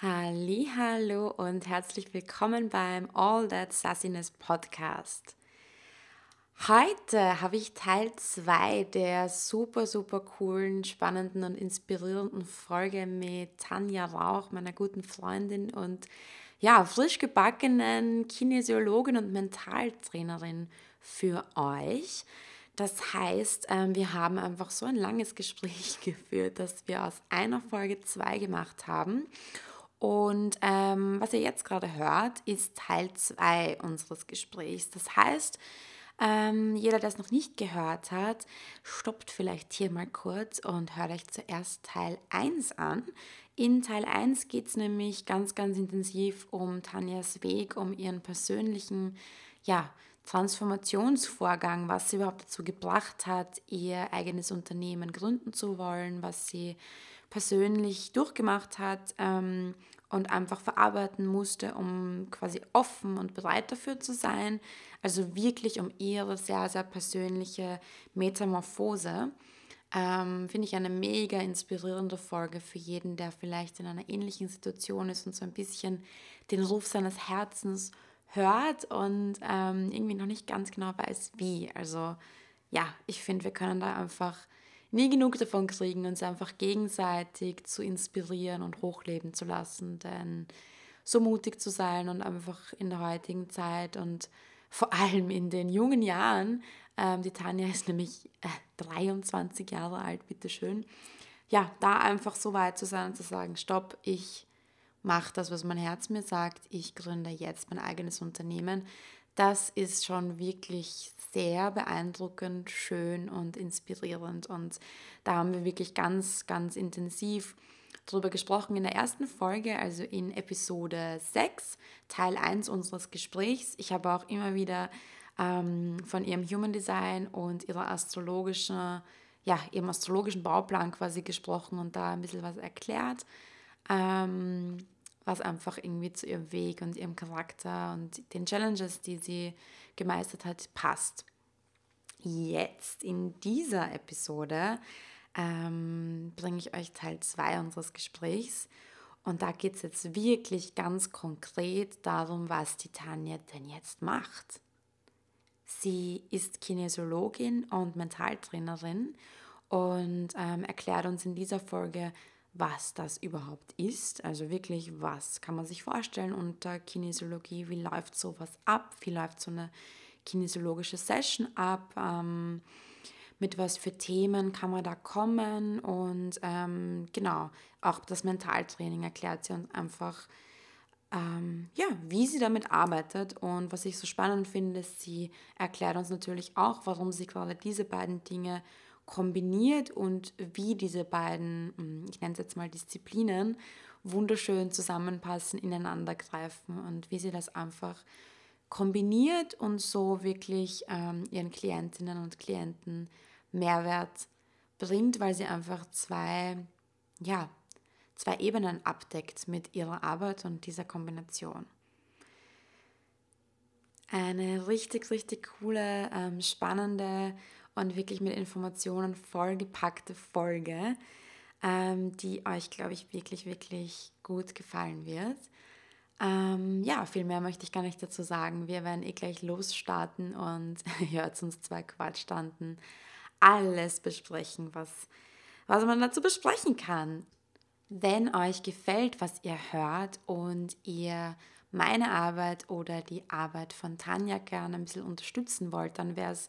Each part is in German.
Hallo und herzlich willkommen beim All That Sassiness Podcast. Heute habe ich Teil 2 der super, super coolen, spannenden und inspirierenden Folge mit Tanja Rauch, meiner guten Freundin und ja, frisch gebackenen Kinesiologin und Mentaltrainerin für euch. Das heißt, ähm, wir haben einfach so ein langes Gespräch geführt, dass wir aus einer Folge zwei gemacht haben. Und ähm, was ihr jetzt gerade hört, ist Teil 2 unseres Gesprächs. Das heißt, ähm, jeder, der es noch nicht gehört hat, stoppt vielleicht hier mal kurz und hört euch zuerst Teil 1 an. In Teil 1 geht es nämlich ganz, ganz intensiv um Tanjas Weg, um ihren persönlichen ja, Transformationsvorgang, was sie überhaupt dazu gebracht hat, ihr eigenes Unternehmen gründen zu wollen, was sie persönlich durchgemacht hat ähm, und einfach verarbeiten musste, um quasi offen und bereit dafür zu sein. Also wirklich um ihre sehr, sehr persönliche Metamorphose. Ähm, Finde ich eine mega inspirierende Folge für jeden, der vielleicht in einer ähnlichen Situation ist und so ein bisschen den Ruf seines Herzens hört und ähm, irgendwie noch nicht ganz genau weiß, wie. Also ja, ich finde, wir können da einfach nie genug davon kriegen, uns einfach gegenseitig zu inspirieren und hochleben zu lassen. Denn so mutig zu sein und einfach in der heutigen Zeit und vor allem in den jungen Jahren, ähm, die Tanja ist nämlich äh, 23 Jahre alt, bitteschön, ja, da einfach so weit zu sein und zu sagen, stopp, ich mache das, was mein Herz mir sagt, ich gründe jetzt mein eigenes Unternehmen. Das ist schon wirklich sehr beeindruckend, schön und inspirierend. Und da haben wir wirklich ganz, ganz intensiv darüber gesprochen in der ersten Folge, also in Episode 6, Teil 1 unseres Gesprächs. Ich habe auch immer wieder ähm, von ihrem Human Design und ihrer astrologischen, ja, ihrem astrologischen Bauplan quasi gesprochen und da ein bisschen was erklärt. Ähm, was einfach irgendwie zu ihrem Weg und ihrem Charakter und den Challenges, die sie gemeistert hat, passt. Jetzt in dieser Episode ähm, bringe ich euch Teil 2 unseres Gesprächs. Und da geht es jetzt wirklich ganz konkret darum, was die Tanja denn jetzt macht. Sie ist Kinesiologin und Mentaltrainerin und ähm, erklärt uns in dieser Folge, was das überhaupt ist. Also wirklich, was kann man sich vorstellen unter Kinesiologie? Wie läuft sowas ab? Wie läuft so eine kinesiologische Session ab? Ähm, mit was für Themen kann man da kommen? Und ähm, genau, auch das Mentaltraining erklärt sie uns einfach, ähm, ja, wie sie damit arbeitet. Und was ich so spannend finde, sie erklärt uns natürlich auch, warum sie gerade diese beiden Dinge kombiniert und wie diese beiden, hm, ich nenne es jetzt mal Disziplinen, wunderschön zusammenpassen, ineinander greifen und wie sie das einfach kombiniert und so wirklich ähm, ihren Klientinnen und Klienten Mehrwert bringt, weil sie einfach zwei, ja, zwei Ebenen abdeckt mit ihrer Arbeit und dieser Kombination. Eine richtig, richtig coole, ähm, spannende und wirklich mit Informationen vollgepackte Folge, ähm, die euch, glaube ich, wirklich, wirklich gut gefallen wird. Ähm, ja, viel mehr möchte ich gar nicht dazu sagen. Wir werden eh gleich losstarten und hört uns zwei Quatschstanden alles besprechen, was, was man dazu besprechen kann. Wenn euch gefällt, was ihr hört und ihr meine Arbeit oder die Arbeit von Tanja gerne ein bisschen unterstützen wollt, dann wäre es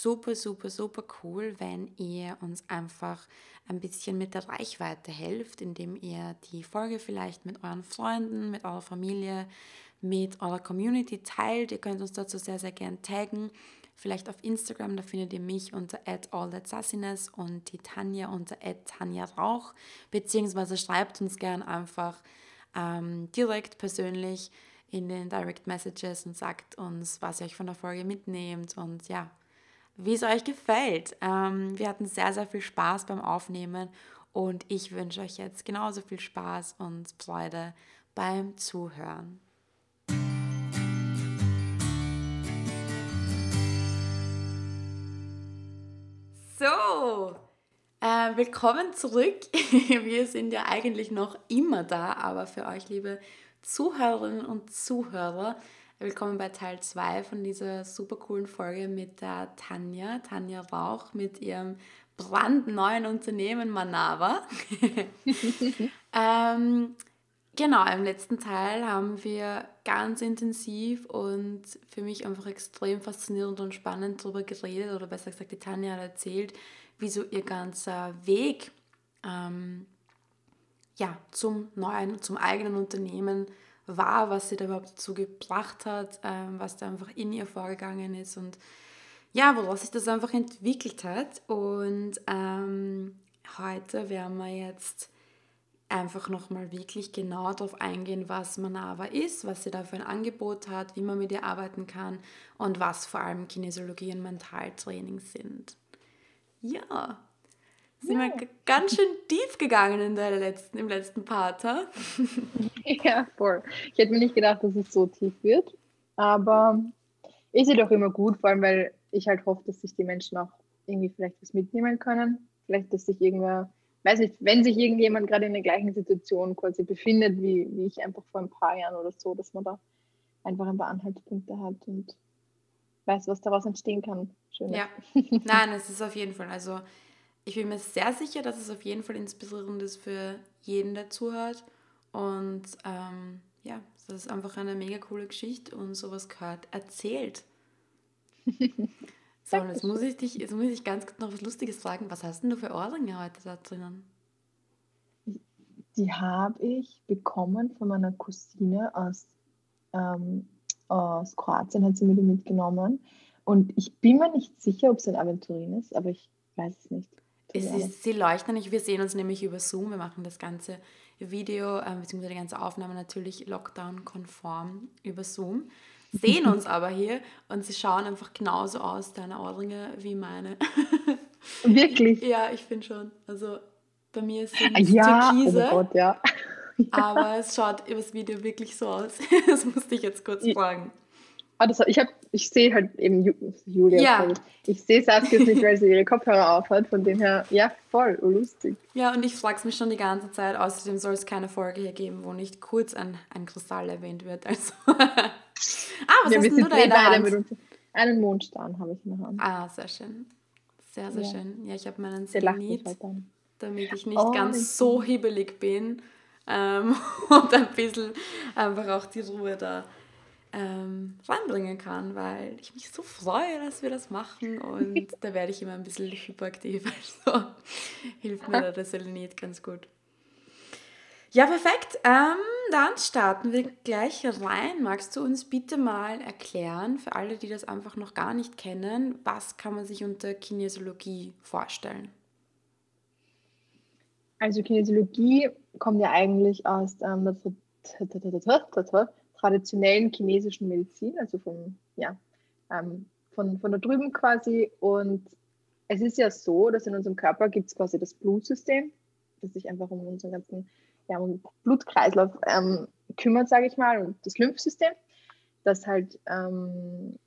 super, super, super cool, wenn ihr uns einfach ein bisschen mit der Reichweite helft, indem ihr die Folge vielleicht mit euren Freunden, mit eurer Familie, mit eurer Community teilt. Ihr könnt uns dazu sehr, sehr gern taggen. Vielleicht auf Instagram, da findet ihr mich unter allthatsassiness und die Tanja unter Tanja Rauch, beziehungsweise schreibt uns gern einfach ähm, direkt persönlich in den Direct Messages und sagt uns, was ihr euch von der Folge mitnehmt und ja, wie es euch gefällt. Ähm, wir hatten sehr, sehr viel Spaß beim Aufnehmen und ich wünsche euch jetzt genauso viel Spaß und Freude beim Zuhören. So, Äh, willkommen zurück. Wir sind ja eigentlich noch immer da, aber für euch, liebe Zuhörerinnen und Zuhörer, willkommen bei Teil 2 von dieser super coolen Folge mit der Tanja, Tanja Rauch mit ihrem brandneuen Unternehmen Manava. ähm, genau, im letzten Teil haben wir ganz intensiv und für mich einfach extrem faszinierend und spannend darüber geredet, oder besser gesagt, die Tanja hat erzählt, wie so ihr ganzer Weg ähm, ja, zum neuen, zum eigenen Unternehmen war, was sie da überhaupt dazu gebracht hat, ähm, was da einfach in ihr vorgegangen ist und ja, woraus sich das einfach entwickelt hat. Und ähm, heute werden wir jetzt einfach nochmal wirklich genau darauf eingehen, was Manava ist, was sie da für ein Angebot hat, wie man mit ihr arbeiten kann und was vor allem Kinesiologie und Mentaltraining sind. Ja, sind ja. wir ganz schön tief gegangen in der letzten, im letzten Part. Ha? Ja, voll. Ich hätte mir nicht gedacht, dass es so tief wird, aber ist ja doch immer gut, vor allem weil ich halt hoffe, dass sich die Menschen auch irgendwie vielleicht was mitnehmen können. Vielleicht, dass sich irgendwer, weiß nicht, wenn sich irgendjemand gerade in der gleichen Situation quasi befindet, wie, wie ich einfach vor ein paar Jahren oder so, dass man da einfach ein paar Anhaltspunkte hat und weiß, was daraus entstehen kann. Schön. Ja, nein, es ist auf jeden Fall. Also ich bin mir sehr sicher, dass es auf jeden Fall inspirierend ist für jeden, der zuhört. Und ähm, ja, das ist einfach eine mega coole Geschichte und sowas gehört erzählt. so, und jetzt muss ich dich, jetzt muss ich ganz kurz noch was Lustiges fragen. Was hast denn du für Ohrringe heute da drinnen? Die habe ich bekommen von meiner Cousine aus, ähm, aus Kroatien, hat sie mir die mitgenommen. Und ich bin mir nicht sicher, ob es ein Aventurin ist, aber ich weiß es nicht. Es ist, sie leuchten nicht. Wir sehen uns nämlich über Zoom. Wir machen das ganze Video, äh, beziehungsweise die ganze Aufnahme natürlich Lockdown-konform über Zoom. Sehen uns aber hier und sie schauen einfach genauso aus, deine Ohrringe, wie meine. Wirklich? ja, ich finde schon. Also bei mir sind es ja, Türkise. Oh Gott, ja. aber es schaut übers Video wirklich so aus. das musste ich jetzt kurz fragen. Ah, das, ich, ich sehe halt eben Julia. Ja. Ich sehe Saskia nicht, weil sie ihre Kopfhörer aufhat. Von dem her, ja, voll lustig. Ja, und ich frage es mich schon die ganze Zeit. Außerdem soll es keine Folge hier geben, wo nicht kurz ein, ein Kristall erwähnt wird. Also. ah, was ja, hast du da in der Hand? Mit einen Mondstern habe ich in der Hand. Ah, sehr schön. Sehr, sehr ja. schön. Ja, ich habe meinen Selenit, halt damit ich nicht oh, ganz so hibbelig bin ähm, und ein bisschen einfach auch die Ruhe da ähm, reinbringen kann, weil ich mich so freue, dass wir das machen und da werde ich immer ein bisschen hyperaktiv, also hilft mir der Selenit ganz gut. Ja, perfekt. Ähm, dann starten wir gleich rein. Magst du uns bitte mal erklären, für alle, die das einfach noch gar nicht kennen, was kann man sich unter Kinesiologie vorstellen? Also Kinesiologie kommt ja eigentlich aus ähm, traditionellen chinesischen Medizin, also vom, ja, ähm, von, von da drüben quasi. Und es ist ja so, dass in unserem Körper gibt es quasi das Blutsystem, das sich einfach um unseren ganzen ja, um Blutkreislauf ähm, kümmert, sage ich mal, und das Lymphsystem, das halt, ähm,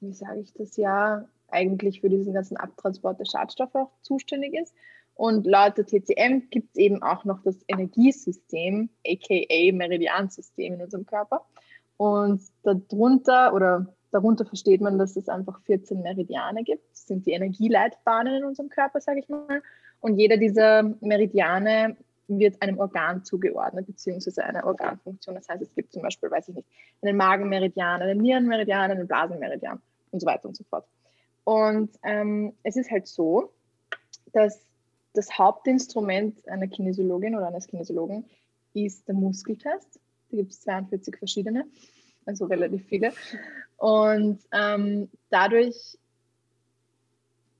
wie sage ich das ja, eigentlich für diesen ganzen Abtransport der Schadstoffe auch zuständig ist. Und laut der TCM gibt es eben auch noch das Energiesystem, aka Meridiansystem in unserem Körper. Und darunter oder darunter versteht man, dass es einfach 14 Meridiane gibt. Das sind die Energieleitbahnen in unserem Körper, sage ich mal. Und jeder dieser Meridiane wird einem Organ zugeordnet, beziehungsweise einer Organfunktion. Das heißt, es gibt zum Beispiel, weiß ich nicht, einen Magenmeridian, einen Nierenmeridian, einen Blasenmeridian und so weiter und so fort. Und ähm, es ist halt so, dass das Hauptinstrument einer Kinesiologin oder eines Kinesiologen ist der Muskeltest. Da gibt es 42 verschiedene, also relativ viele. Und ähm, dadurch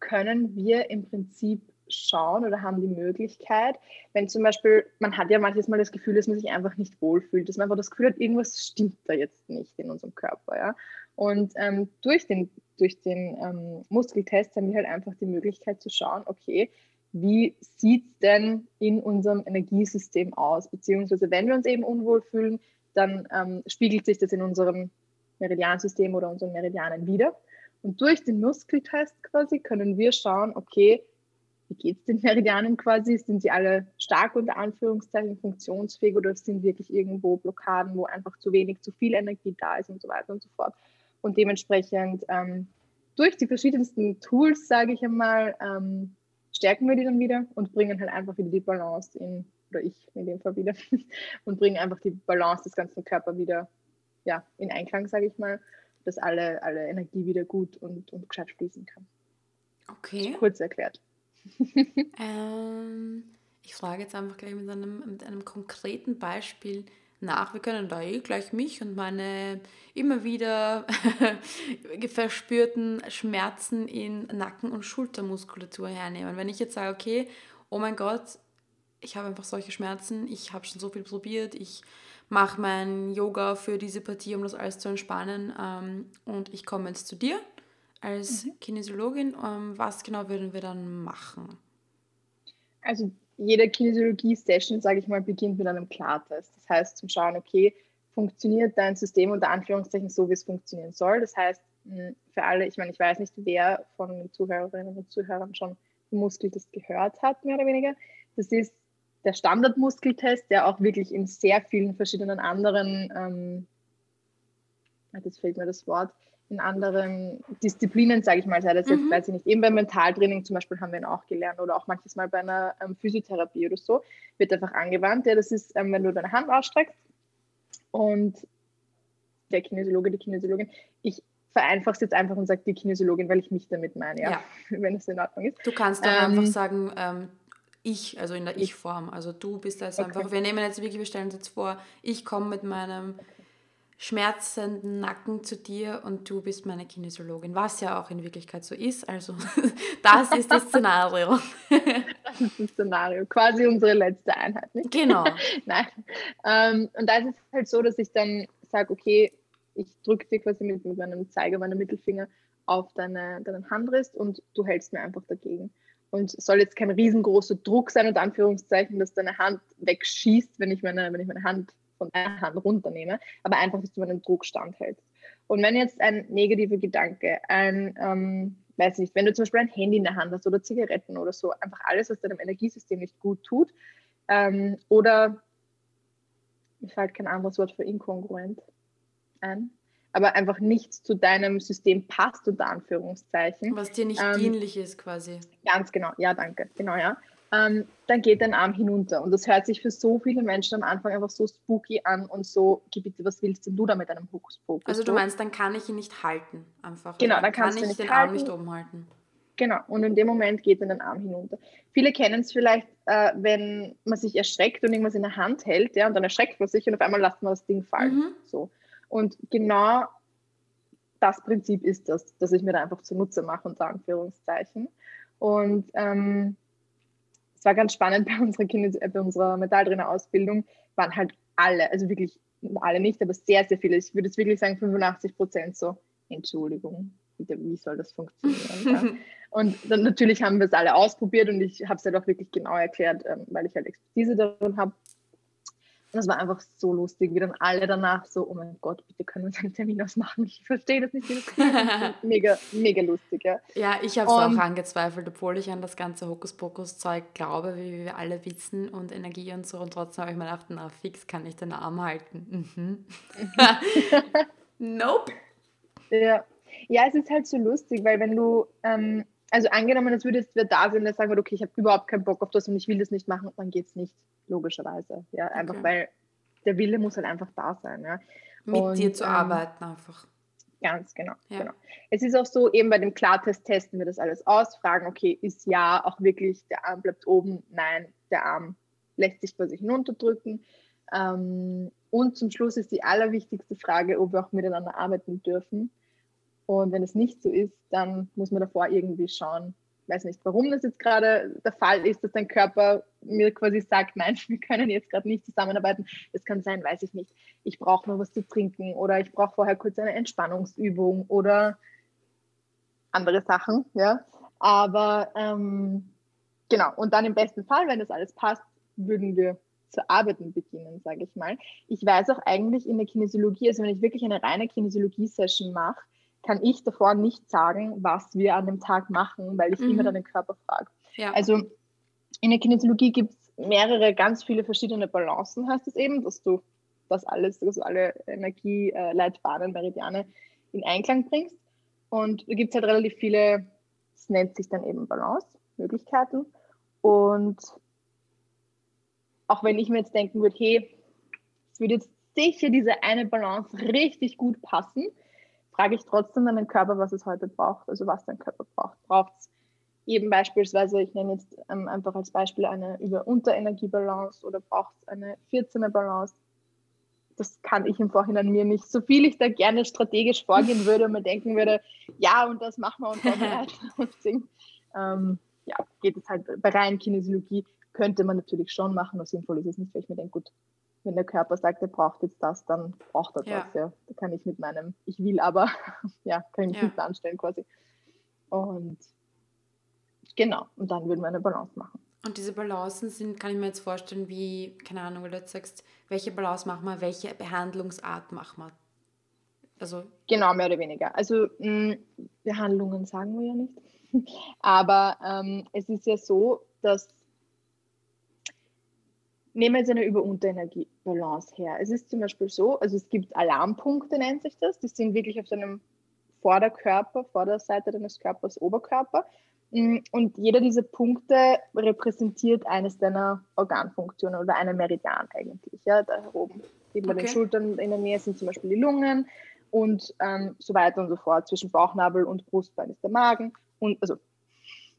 können wir im Prinzip schauen oder haben die Möglichkeit, wenn zum Beispiel, man hat ja manches Mal das Gefühl, dass man sich einfach nicht wohlfühlt, dass man einfach das Gefühl hat, irgendwas stimmt da jetzt nicht in unserem Körper. Ja? Und ähm, durch den, durch den ähm, Muskeltest haben wir halt einfach die Möglichkeit zu schauen, okay, wie sieht es denn in unserem Energiesystem aus? Beziehungsweise wenn wir uns eben unwohl fühlen, dann ähm, spiegelt sich das in unserem Meridiansystem oder unseren Meridianen wieder. Und durch den Muskeltest quasi können wir schauen, okay, wie geht es den Meridianen quasi? Sind sie alle stark unter Anführungszeichen funktionsfähig oder sind wirklich irgendwo Blockaden, wo einfach zu wenig, zu viel Energie da ist und so weiter und so fort. Und dementsprechend ähm, durch die verschiedensten Tools, sage ich einmal, ähm, stärken wir die dann wieder und bringen halt einfach wieder die Balance in, oder ich in dem Fall wieder, und bringen einfach die Balance des ganzen Körpers wieder ja, in Einklang, sage ich mal, dass alle, alle Energie wieder gut und, und gescheit fließen kann. Okay. Kurz erklärt. ähm, ich frage jetzt einfach gleich mit einem, mit einem konkreten Beispiel nach. Wir können da eh gleich mich und meine immer wieder verspürten Schmerzen in Nacken- und Schultermuskulatur hernehmen. Wenn ich jetzt sage, okay, oh mein Gott, ich habe einfach solche Schmerzen, ich habe schon so viel probiert, ich mache mein Yoga für diese Partie, um das alles zu entspannen ähm, und ich komme jetzt zu dir als mhm. Kinesiologin. Ähm, was genau würden wir dann machen? Also jede Kinesiologie-Session, sage ich mal, beginnt mit einem Klartest. Das heißt, zum Schauen, okay, funktioniert dein System unter Anführungszeichen so, wie es funktionieren soll. Das heißt, hm, für alle, ich meine, ich weiß nicht, wer von den Zuhörerinnen und Zuhörern schon den Muskeltest gehört hat, mehr oder weniger. Das ist der Standardmuskeltest, der auch wirklich in sehr vielen verschiedenen anderen, ähm, jetzt fehlt mir das Wort, in anderen Disziplinen, sage ich mal, sei das jetzt, mhm. weiß ich nicht, eben beim Mentaltraining zum Beispiel haben wir ihn auch gelernt oder auch manches Mal bei einer ähm, Physiotherapie oder so, wird einfach angewandt. Ja, das ist, ähm, wenn du deine Hand ausstreckst und der Kinesiologe, die Kinesiologin, ich vereinfache es jetzt einfach und sage die Kinesiologin, weil ich mich damit meine, ja, ja. wenn es in Ordnung ist. Du kannst auch ähm, einfach sagen, ähm, ich, also in der Ich-Form. Also du bist jetzt okay. einfach, wir nehmen jetzt wirklich, wir stellen uns jetzt vor, ich komme mit meinem schmerzenden Nacken zu dir und du bist meine Kinesiologin, was ja auch in Wirklichkeit so ist. Also das ist das Szenario. das ist das Szenario, quasi unsere letzte Einheit. Nicht? Genau. Nein. Ähm, und da ist es halt so, dass ich dann sage, okay, ich drücke dir quasi mit, mit meinem Zeiger, meinem Mittelfinger auf deine, deinen Handrist und du hältst mir einfach dagegen. Und es soll jetzt kein riesengroßer Druck sein, unter Anführungszeichen, dass deine Hand wegschießt, wenn ich meine, wenn ich meine Hand von deiner Hand runternehme, aber einfach, dass du meinen Druck standhältst. Und wenn jetzt ein negativer Gedanke, ein, ähm, weiß nicht, wenn du zum Beispiel ein Handy in der Hand hast oder Zigaretten oder so, einfach alles, was deinem Energiesystem nicht gut tut, ähm, oder mir fällt kein anderes Wort für inkongruent ein, aber einfach nichts zu deinem System passt, unter Anführungszeichen. Was dir nicht ähm, dienlich ist, quasi. Ganz genau, ja, danke, genau, ja ähm, dann geht dein Arm hinunter. Und das hört sich für so viele Menschen am Anfang einfach so spooky an und so, bitte, was willst denn du da mit einem Hokuspokus? Also du meinst, dann kann ich ihn nicht halten, einfach. Genau, dann, kannst kann ich den halten. Arm nicht oben halten. Genau, und in dem Moment geht dann dein Arm hinunter. Viele kennen es vielleicht, äh, wenn man sich erschreckt und irgendwas in der Hand hält, ja, und dann erschreckt man sich und auf einmal lässt man das Ding fallen. Mhm. So. Und genau das Prinzip ist das, dass ich mir da einfach zunutze mache, unter Anführungszeichen. Und ähm, war ganz spannend bei unserer, Kindes äh, bei unserer Metalltrainer-Ausbildung, waren halt alle, also wirklich alle nicht, aber sehr, sehr viele. Ich würde jetzt wirklich sagen 85 Prozent so, Entschuldigung, bitte, wie soll das funktionieren? ja. Und dann natürlich haben wir es alle ausprobiert und ich habe es halt auch wirklich genau erklärt, ähm, weil ich halt Expertise darin habe. Das war einfach so lustig, wie dann alle danach so, oh mein Gott, bitte können wir uns einen Termin ausmachen. Ich verstehe das nicht. Mega, mega lustig, ja. Ja, ich habe es auch angezweifelt, obwohl ich an das ganze Hokuspokus-Zeug glaube, wie wir alle wissen und Energie und so. Und trotzdem habe ich mir gedacht, na fix kann ich den Arm halten. Mhm. nope. Ja. ja, es ist halt so lustig, weil wenn du ähm, also angenommen, es würde jetzt wer da sein, der sagen würde, okay, ich habe überhaupt keinen Bock auf das und ich will das nicht machen, dann geht es nicht, logischerweise. Ja, einfach okay. weil der Wille muss halt einfach da sein. Ja. Mit und, dir zu ähm, arbeiten einfach. Ganz genau, ja. genau. Es ist auch so, eben bei dem Klartest testen wir das alles aus, fragen, okay, ist ja auch wirklich, der Arm bleibt oben, nein, der Arm lässt sich quasi hinunterdrücken. Ähm, und zum Schluss ist die allerwichtigste Frage, ob wir auch miteinander arbeiten dürfen. Und wenn es nicht so ist, dann muss man davor irgendwie schauen, ich weiß nicht, warum das jetzt gerade der Fall ist, dass dein Körper mir quasi sagt, nein, wir können jetzt gerade nicht zusammenarbeiten. Das kann sein, weiß ich nicht. Ich brauche noch was zu trinken oder ich brauche vorher kurz eine Entspannungsübung oder andere Sachen, ja. Aber ähm, genau, und dann im besten Fall, wenn das alles passt, würden wir zu arbeiten beginnen, sage ich mal. Ich weiß auch eigentlich in der Kinesiologie, also wenn ich wirklich eine reine Kinesiologie-Session mache, kann ich davor nicht sagen, was wir an dem Tag machen, weil ich mhm. immer dann den Körper frage. Ja. Also in der Kinesiologie gibt es mehrere, ganz viele verschiedene Balancen, heißt es eben, dass du das alles, dass du alle Energieleitbahnen, Meridiane in Einklang bringst. Und da gibt es halt relativ viele, es nennt sich dann eben Balance-Möglichkeiten. Und auch wenn ich mir jetzt denken würde, hey, es würde jetzt sicher diese eine Balance richtig gut passen, frage ich trotzdem dann den Körper, was es heute braucht, also was dein Körper braucht. Braucht es eben beispielsweise, ich nenne jetzt ähm, einfach als Beispiel eine Über-Unterenergie-Balance oder braucht es eine 14er Balance? Das kann ich im Vorhinein mir nicht. So viel ich da gerne strategisch vorgehen würde und mir denken würde, ja, und das machen wir und vorbereiten und singen. Ähm, ja, geht es halt bei rein Kinesiologie, könnte man natürlich schon machen, aber sinnvoll ist es nicht, weil ich mir denke, gut, wenn der Körper sagt, er braucht jetzt das, dann braucht er ja. das. Ja. Da kann ich mit meinem, ich will aber, ja, kann ich mich ja. nicht anstellen quasi. Und genau, und dann würden wir eine Balance machen. Und diese Balancen sind, kann ich mir jetzt vorstellen, wie, keine Ahnung, weil du jetzt sagst, welche Balance machen wir, welche Behandlungsart machen wir? Also genau, mehr oder weniger. Also mh, mm, Behandlungen sagen wir ja nicht. Aber ähm, es ist ja so, dass nehmen wir jetzt eine Über-Unter-Energie-Balance her. Es ist zum Beispiel so, also es gibt Alarmpunkte, nennt sich das. Die sind wirklich auf deinem Vorderkörper, Vorderseite deines Körpers, Oberkörper. Und jeder dieser Punkte repräsentiert eines deiner Organfunktionen oder einen Meridian eigentlich. Ja, da oben, neben okay. den Schultern in der Nähe sind zum Beispiel die Lungen und ähm, so weiter und so fort. Zwischen Bauchnabel und Brustbein ist der Magen. Und also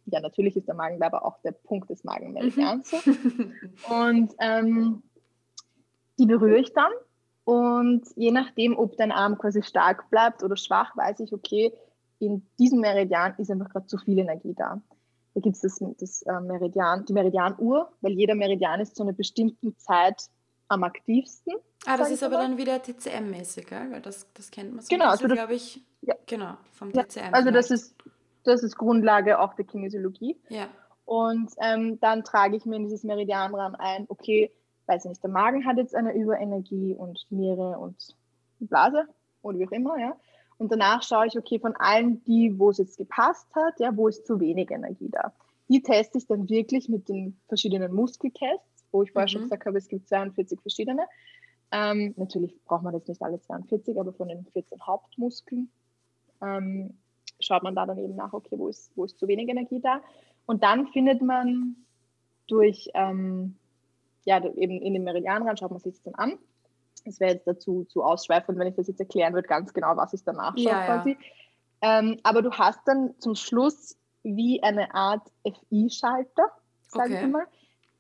ja, natürlich ist der Magen aber auch der Punkt des Magenmeridians. Mhm. und ähm, die berühre ich dann. Und je nachdem, ob dein Arm quasi stark bleibt oder schwach, weiß ich, okay, in diesem Meridian ist einfach gerade zu viel Energie da. Da gibt es das, das äh, Meridian, die Meridianuhr, weil jeder Meridian ist zu einer bestimmten Zeit am aktivsten. Ah, das ist aber dann wieder TCM-mäßig, weil das, das kennt man so. Genau, also glaube ich, ja. genau, vom TCM. Ja, also das ist das ist Grundlage auch der Kinesiologie. Ja. Und ähm, dann trage ich mir in dieses Meridianrahmen ein, okay, weiß ich nicht, der Magen hat jetzt eine Überenergie und Niere und Blase oder wie auch immer, ja. Und danach schaue ich, okay, von allen die, wo es jetzt gepasst hat, ja, wo ist zu wenig Energie da. Die teste ich dann wirklich mit den verschiedenen Muskeltests, wo ich vorher mhm. schon gesagt habe, es gibt 42 verschiedene. Ähm, natürlich braucht man jetzt nicht alle 42, aber von den 14 Hauptmuskeln ähm, schaut man da dann eben nach, okay, wo ist, wo ist zu wenig Energie da. Und dann findet man durch, ähm, ja, eben in den Meridianrand, schaut man sich das dann an. Es wäre jetzt dazu zu ausschweifend, wenn ich das jetzt erklären würde, ganz genau, was ich danach schaue ja, quasi. Ja. Ähm, aber du hast dann zum Schluss wie eine Art FI-Schalter, sage okay. ich mal,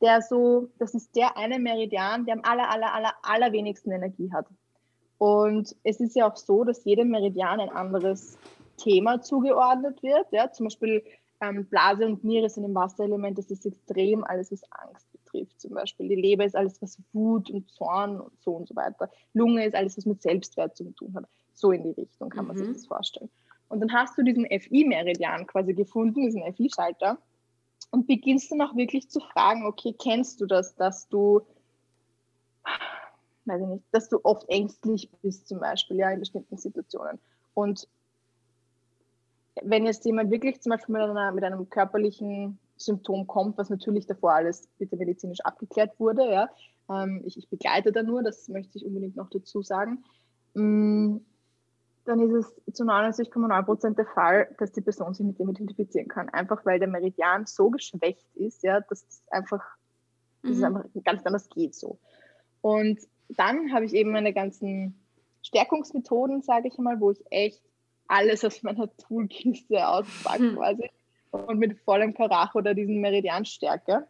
der so, das ist der eine Meridian, der am aller, aller, aller, allerwenigsten Energie hat. Und es ist ja auch so, dass jeder Meridian ein anderes Thema zugeordnet wird. Ja? Zum Beispiel ähm, Blase und Niere sind im Wasserelement, das ist extrem alles, was Angst betrifft. Zum Beispiel die Leber ist alles, was Wut und Zorn und so und so weiter. Lunge ist alles, was mit Selbstwert zu tun hat. So in die Richtung kann man sich mhm. das vorstellen. Und dann hast du diesen FI-Meridian quasi gefunden, diesen FI-Schalter, und beginnst dann auch wirklich zu fragen, okay, kennst du das, dass du, weiß ich nicht, dass du oft ängstlich bist zum Beispiel, ja, in bestimmten Situationen. Und wenn jetzt jemand wirklich zum Beispiel mit, einer, mit einem körperlichen Symptom kommt, was natürlich davor alles bitte medizinisch abgeklärt wurde, ja, ähm, ich, ich, begleite da nur, das möchte ich unbedingt noch dazu sagen, mm, dann ist es zu 99,9 Prozent der Fall, dass die Person sich mit dem identifizieren kann. Einfach weil der Meridian so geschwächt ist, ja, dass es einfach, mhm. dass es einfach ganz anders geht so. Und dann habe ich eben meine ganzen Stärkungsmethoden, sage ich mal, wo ich echt alles aus meiner Toolkiste auspacke hm. quasi und mit vollem Karacho oder diesen Meridianstärke.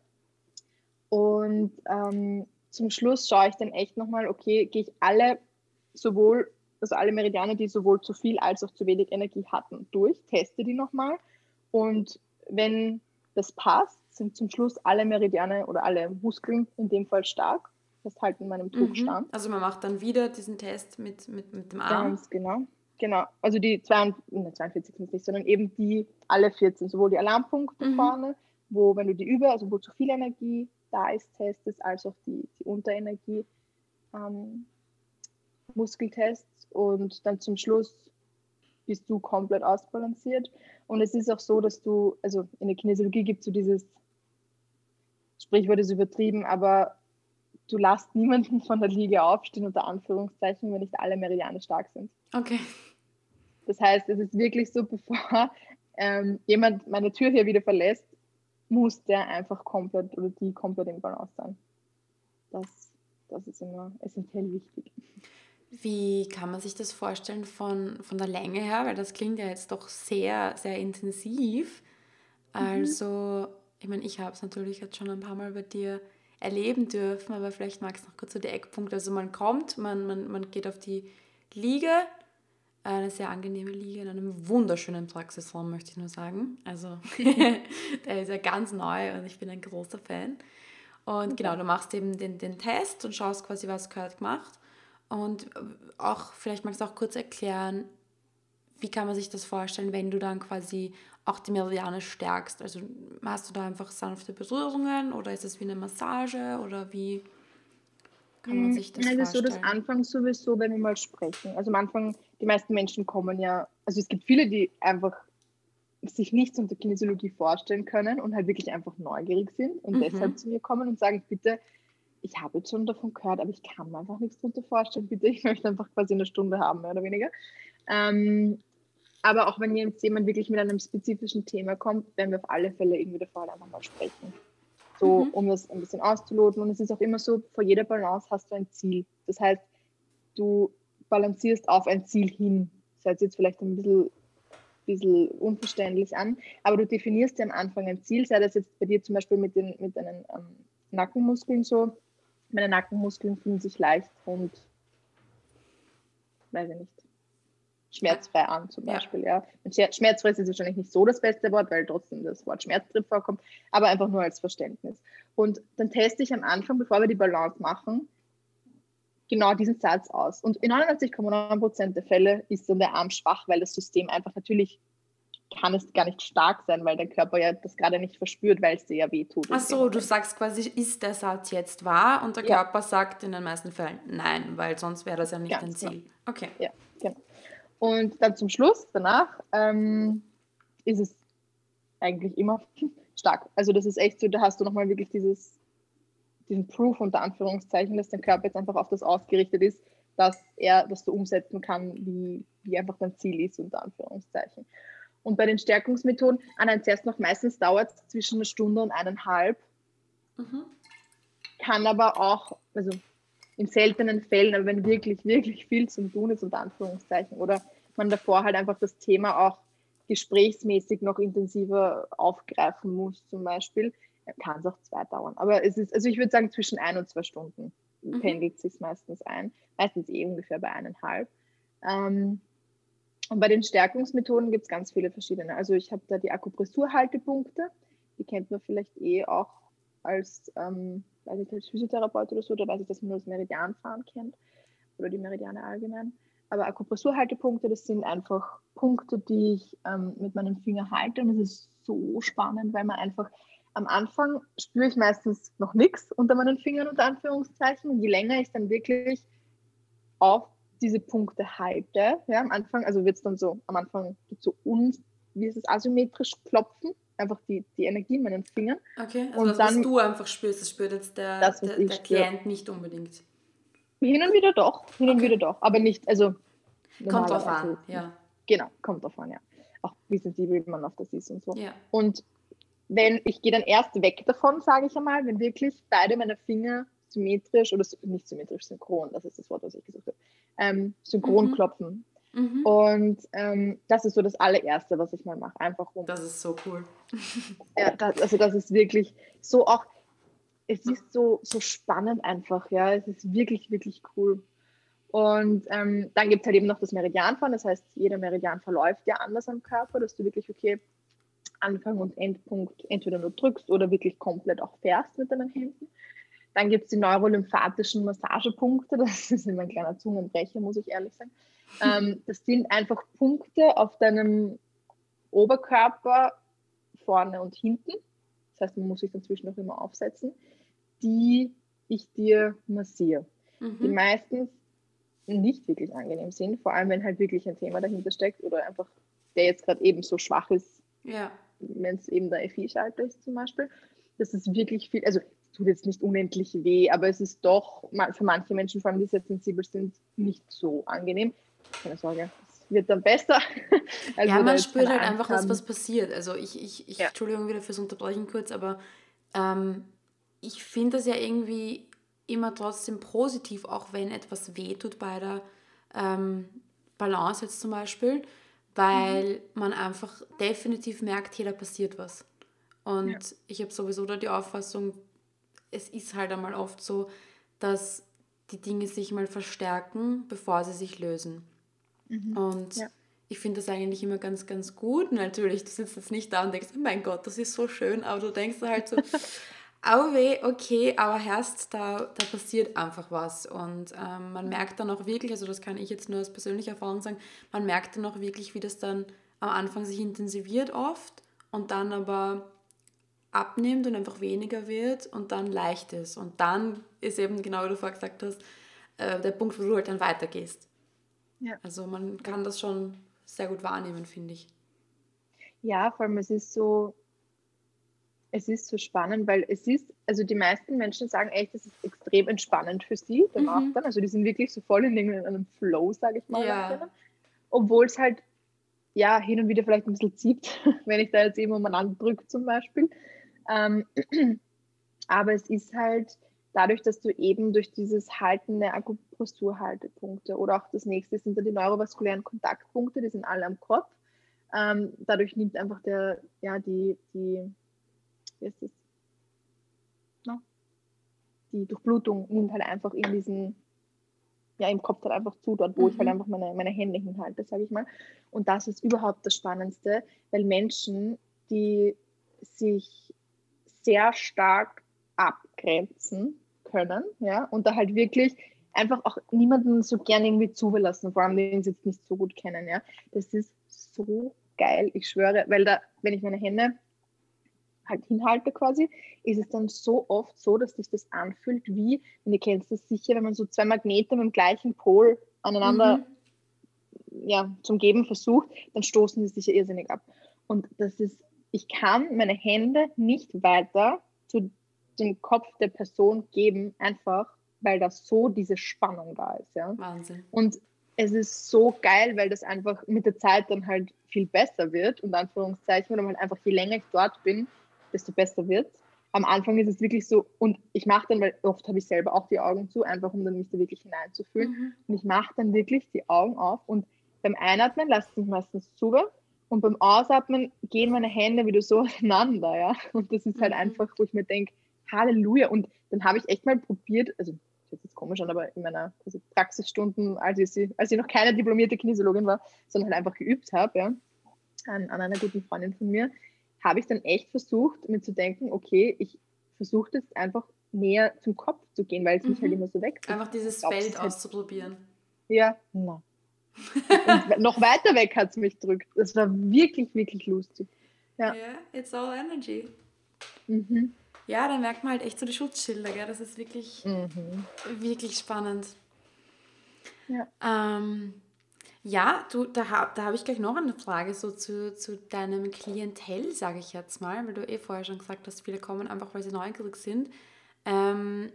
Und ähm, zum Schluss schaue ich dann echt nochmal, okay, gehe ich alle sowohl, also alle Meridiane, die sowohl zu viel als auch zu wenig Energie hatten, durch, teste die nochmal. Und wenn das passt, sind zum Schluss alle Meridiane oder alle Muskeln in dem Fall stark. Das halt in meinem Tuchstand. Mhm. Also man macht dann wieder diesen Test mit, mit, mit dem Arm. Ganz genau. Genau, also die 42, 42 sind nicht, sondern eben die alle 14, sowohl die Alarmpunkte mhm. vorne, wo wenn du die über, also wo zu viel Energie da ist, testest, als auch die, die Unterenergie ähm, Muskeltests und dann zum Schluss bist du komplett ausbalanciert. Und es ist auch so, dass du, also in der Kinesiologie gibt es so dieses Sprichwort ist übertrieben, aber du lässt niemanden von der Liege aufstehen, unter Anführungszeichen, wenn nicht alle Meridiane stark sind. Okay. Das heißt, es ist wirklich so, bevor ähm, jemand meine Tür hier wieder verlässt, muss der einfach komplett oder die komplett im Balance sein. Das, das ist immer essentiell wichtig. Wie kann man sich das vorstellen von, von der Länge her? Weil das klingt ja jetzt doch sehr, sehr intensiv. Mhm. Also, ich meine, ich habe es natürlich jetzt schon ein paar Mal bei dir erleben dürfen, aber vielleicht magst du noch kurz so die Eckpunkte. Also man kommt, man, man, man geht auf die Liege, eine sehr angenehme Liege in einem wunderschönen Praxisraum, möchte ich nur sagen. Also der ist ja ganz neu und ich bin ein großer Fan. Und genau, du machst eben den, den Test und schaust quasi, was gehört gemacht. Und auch, vielleicht magst du auch kurz erklären, wie kann man sich das vorstellen, wenn du dann quasi auch die Meridiane stärkst? Also hast du da einfach sanfte Berührungen oder ist es wie eine Massage oder wie kann man mm, sich das Nein, vorstellen? Das ist so das Anfang sowieso, wenn wir mal sprechen. Also am Anfang, die meisten Menschen kommen ja, also es gibt viele, die einfach sich nichts unter Kinesiologie vorstellen können und halt wirklich einfach neugierig sind und mhm. deshalb zu mir kommen und sagen, bitte, ich habe jetzt schon davon gehört, aber ich kann mir einfach nichts darunter vorstellen, bitte, ich möchte einfach quasi eine Stunde haben, mehr oder weniger. Ähm, aber auch wenn jetzt jemand wirklich mit einem spezifischen Thema kommt, werden wir auf alle Fälle irgendwie davor halt einfach mal sprechen. So, mhm. um das ein bisschen auszuloten. Und es ist auch immer so, vor jeder Balance hast du ein Ziel. Das heißt, du balancierst auf ein Ziel hin. Das hört sich jetzt vielleicht ein bisschen, bisschen unverständlich an, aber du definierst dir am Anfang ein Ziel, sei das jetzt bei dir zum Beispiel mit, den, mit deinen ähm, Nackenmuskeln so. Meine Nackenmuskeln fühlen sich leicht und, weiß ich nicht, schmerzfrei an, zum Beispiel. Ja. ja. Schmerzfrei ist wahrscheinlich nicht so das beste Wort, weil trotzdem das Wort Schmerz drin vorkommt, aber einfach nur als Verständnis. Und dann teste ich am Anfang, bevor wir die Balance machen, genau diesen Satz aus. Und in 99,9% der Fälle ist dann der Arm schwach, weil das System einfach natürlich kann es gar nicht stark sein, weil der Körper ja das gerade nicht verspürt, weil es dir ja wehtut. Ach so, du sagst quasi, ist der Satz jetzt wahr? Und der ja. Körper sagt in den meisten Fällen nein, weil sonst wäre das ja nicht Ganz ein Ziel. Genau. Okay. Ja, genau. Und dann zum Schluss, danach, ähm, ist es eigentlich immer stark. Also das ist echt so, da hast du nochmal wirklich dieses, diesen Proof unter Anführungszeichen, dass dein Körper jetzt einfach auf das ausgerichtet ist, dass er das so umsetzen kann, wie, wie einfach dein Ziel ist, unter Anführungszeichen. Und bei den Stärkungsmethoden, an ein zuerst noch meistens dauert es zwischen einer Stunde und eineinhalb. Mhm. Kann aber auch, also in seltenen Fällen, aber wenn wirklich, wirklich viel zu tun ist, unter Anführungszeichen, oder man davor halt einfach das Thema auch gesprächsmäßig noch intensiver aufgreifen muss, zum Beispiel, kann es auch zwei dauern. Aber es ist, also ich würde sagen, zwischen ein und zwei Stunden mhm. pendelt sich meistens ein. Meistens eh ungefähr bei eineinhalb. Ähm, und bei den Stärkungsmethoden gibt es ganz viele verschiedene. Also ich habe da die Akupressurhaltepunkte, die kennt man vielleicht eh auch als ähm, weiß ich, als Physiotherapeut oder so, da weiß ich, dass man nur das Meridianfahren kennt oder die Meridiane allgemein. Aber Akupressurhaltepunkte, das sind einfach Punkte, die ich ähm, mit meinem Finger halte und es ist so spannend, weil man einfach am Anfang spüre ich meistens noch nichts unter meinen Fingern unter Anführungszeichen und je länger ich dann wirklich auf diese Punkte halte, ja, am Anfang, also wird es dann so, am Anfang so un, wie ist es, asymmetrisch klopfen, einfach die, die Energie in meinen Fingern. Okay, also und das, dann, was du einfach spürst, das spürt jetzt der, das, der, der Klient nicht unbedingt. Hin und wieder doch, hin okay. und wieder doch, aber nicht, also... Kommt drauf an, ja. Genau, kommt drauf an, ja. Auch wie sensibel man auf das ist und so. Ja. Und wenn, ich gehe dann erst weg davon, sage ich einmal, wenn wirklich beide meine Finger symmetrisch oder nicht symmetrisch, synchron, das ist das Wort, was ich gesucht habe, ähm, synchron mhm. klopfen. Mhm. Und ähm, das ist so das allererste, was ich mal mache. Einfach um. Das ist so cool. ja, das, also das ist wirklich so auch, es ist so, so spannend einfach, ja. Es ist wirklich, wirklich cool. Und ähm, dann gibt es halt eben noch das Meridianfahren, das heißt, jeder Meridian verläuft ja anders am Körper, dass du wirklich, okay, Anfang und Endpunkt entweder nur drückst oder wirklich komplett auch fährst mit deinen Händen. Dann gibt es die neurolymphatischen Massagepunkte, das ist immer ein kleiner Zungenbrecher, muss ich ehrlich sagen. Ähm, das sind einfach Punkte auf deinem Oberkörper vorne und hinten. Das heißt, man muss sich dazwischen auch immer aufsetzen, die ich dir massiere. Mhm. Die meistens nicht wirklich angenehm sind, vor allem wenn halt wirklich ein Thema dahinter steckt oder einfach der jetzt gerade eben so schwach ist, ja. Wenn es eben der FI-Schalter ist zum Beispiel. Das ist wirklich viel, also tut jetzt nicht unendlich weh, aber es ist doch für manche Menschen, vor allem die sehr sensibel sind, nicht so angenehm. Keine Sorge, es wird dann besser. Also ja, man spürt halt einfach, dass was passiert. Also ich, ich, ich ja. Entschuldigung wieder fürs Unterbrechen kurz, aber ähm, ich finde das ja irgendwie immer trotzdem positiv, auch wenn etwas wehtut bei der ähm, Balance jetzt zum Beispiel, weil mhm. man einfach definitiv merkt, hier da passiert was. Und ja. ich habe sowieso da die Auffassung, es ist halt einmal oft so, dass die Dinge sich mal verstärken, bevor sie sich lösen. Mhm. Und ja. ich finde das eigentlich immer ganz, ganz gut. Natürlich, du sitzt jetzt nicht da und denkst, oh mein Gott, das ist so schön, aber du denkst halt so, au weh, okay, aber erst da, da passiert einfach was. Und ähm, man merkt dann auch wirklich, also das kann ich jetzt nur aus persönlicher Erfahrung sagen, man merkt dann auch wirklich, wie das dann am Anfang sich intensiviert oft und dann aber abnimmt und einfach weniger wird und dann leicht ist. Und dann ist eben genau wie du vorher gesagt hast, äh, der Punkt, wo du halt dann weitergehst. Ja. Also man kann das schon sehr gut wahrnehmen, finde ich. Ja, vor allem es ist so, es ist so spannend, weil es ist, also die meisten Menschen sagen echt, es ist extrem entspannend für sie danach mhm. dann. Also die sind wirklich so voll in einem Flow, sage ich mal. Ja. Obwohl es halt ja hin und wieder vielleicht ein bisschen zieht, wenn ich da jetzt eben umeinander drücke zum Beispiel. Ähm, aber es ist halt dadurch, dass du eben durch dieses Halten der Akupressurhaltepunkte oder auch das nächste sind dann die neurovaskulären Kontaktpunkte, die sind alle am Kopf. Ähm, dadurch nimmt einfach der, ja, die, die, ist das? No? Die Durchblutung nimmt halt einfach in diesen, ja, im Kopf halt einfach zu, dort, wo mhm. ich halt mhm. einfach meine, meine Hände hinhalte, sage ich mal. Und das ist überhaupt das Spannendste, weil Menschen, die sich sehr stark abgrenzen können, ja, und da halt wirklich einfach auch niemanden so gern irgendwie zulassen, vor allem den sie jetzt nicht so gut kennen, ja. Das ist so geil, ich schwöre, weil da, wenn ich meine Hände halt hinhalte quasi, ist es dann so oft so, dass sich das anfühlt wie, und ihr kennt das sicher, wenn man so zwei Magnete mit dem gleichen Pol aneinander mhm. ja, zum Geben versucht, dann stoßen sie sich ja irrsinnig ab. Und das ist ich kann meine Hände nicht weiter zu dem Kopf der Person geben, einfach weil da so diese Spannung da ist. Ja? Wahnsinn. Und es ist so geil, weil das einfach mit der Zeit dann halt viel besser wird und Anführungszeichen, oder halt einfach je länger ich dort bin, desto besser wird. Am Anfang ist es wirklich so, und ich mache dann, weil oft habe ich selber auch die Augen zu, einfach um dann mich da wirklich hineinzufühlen. Mhm. Und ich mache dann wirklich die Augen auf und beim Einatmen lasse ich mich meistens zu und beim Ausatmen gehen meine Hände wieder so auseinander, ja. Und das ist halt mhm. einfach, wo ich mir denke, Halleluja. Und dann habe ich echt mal probiert, also das jetzt komisch an, aber in meiner also Praxisstunden, als ich, als ich noch keine diplomierte Kinesiologin war, sondern halt einfach geübt habe, ja, an, an einer guten Freundin von mir, habe ich dann echt versucht, mir zu denken, okay, ich versuche jetzt einfach näher zum Kopf zu gehen, weil es mhm. mich halt mhm. immer so weg. Einfach dieses Feld auszuprobieren. Ja, na, und noch weiter weg hat es mich drückt. Das war wirklich, wirklich lustig. Ja, yeah, it's all energy. Mhm. Ja, da merkt man halt echt so die Schutzschilder, gell? Das ist wirklich, mhm. wirklich spannend. Ja. Ähm, ja, du, da, da habe ich gleich noch eine Frage so zu, zu deinem Klientel, sage ich jetzt mal, weil du eh vorher schon gesagt hast, viele kommen einfach, weil sie neugierig sind. Ähm,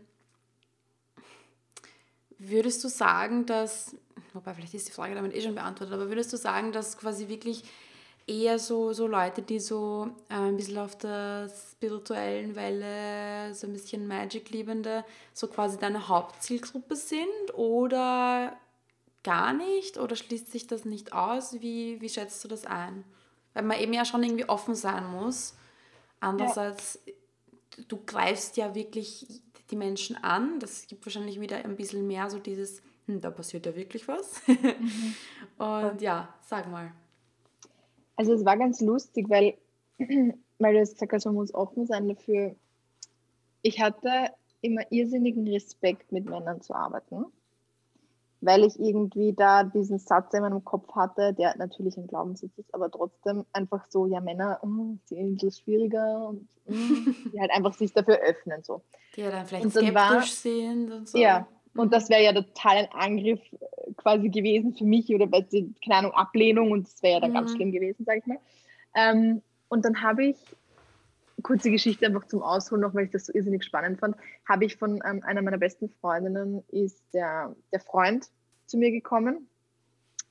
würdest du sagen, dass wobei vielleicht ist die Frage damit eh schon beantwortet, aber würdest du sagen, dass quasi wirklich eher so, so Leute, die so äh, ein bisschen auf der spirituellen Welle, so ein bisschen Magic-Liebende, so quasi deine Hauptzielgruppe sind oder gar nicht? Oder schließt sich das nicht aus? Wie, wie schätzt du das ein? Weil man eben ja schon irgendwie offen sein muss. Andererseits, ja. du greifst ja wirklich die Menschen an. Das gibt wahrscheinlich wieder ein bisschen mehr so dieses hm, da passiert ja wirklich was. Mhm. Und ja, sag mal. Also es war ganz lustig, weil, weil du jetzt gesagt hast, man muss offen sein dafür. Ich hatte immer irrsinnigen Respekt, mit Männern zu arbeiten, weil ich irgendwie da diesen Satz in meinem Kopf hatte, der natürlich ein Glaubenssitz ist, aber trotzdem einfach so, ja, Männer oh, sind ein bisschen schwieriger und oh, die halt einfach sich dafür öffnen. So. Die ja dann vielleicht und skeptisch war, sind und so. Ja, und das wäre ja total ein Angriff äh, quasi gewesen für mich oder keine Ahnung, Ablehnung und das wäre ja dann mhm. ganz schlimm gewesen, sage ich mal. Ähm, und dann habe ich kurze Geschichte einfach zum Ausholen noch, weil ich das so irrsinnig spannend fand, habe ich von ähm, einer meiner besten Freundinnen, ist der, der Freund zu mir gekommen,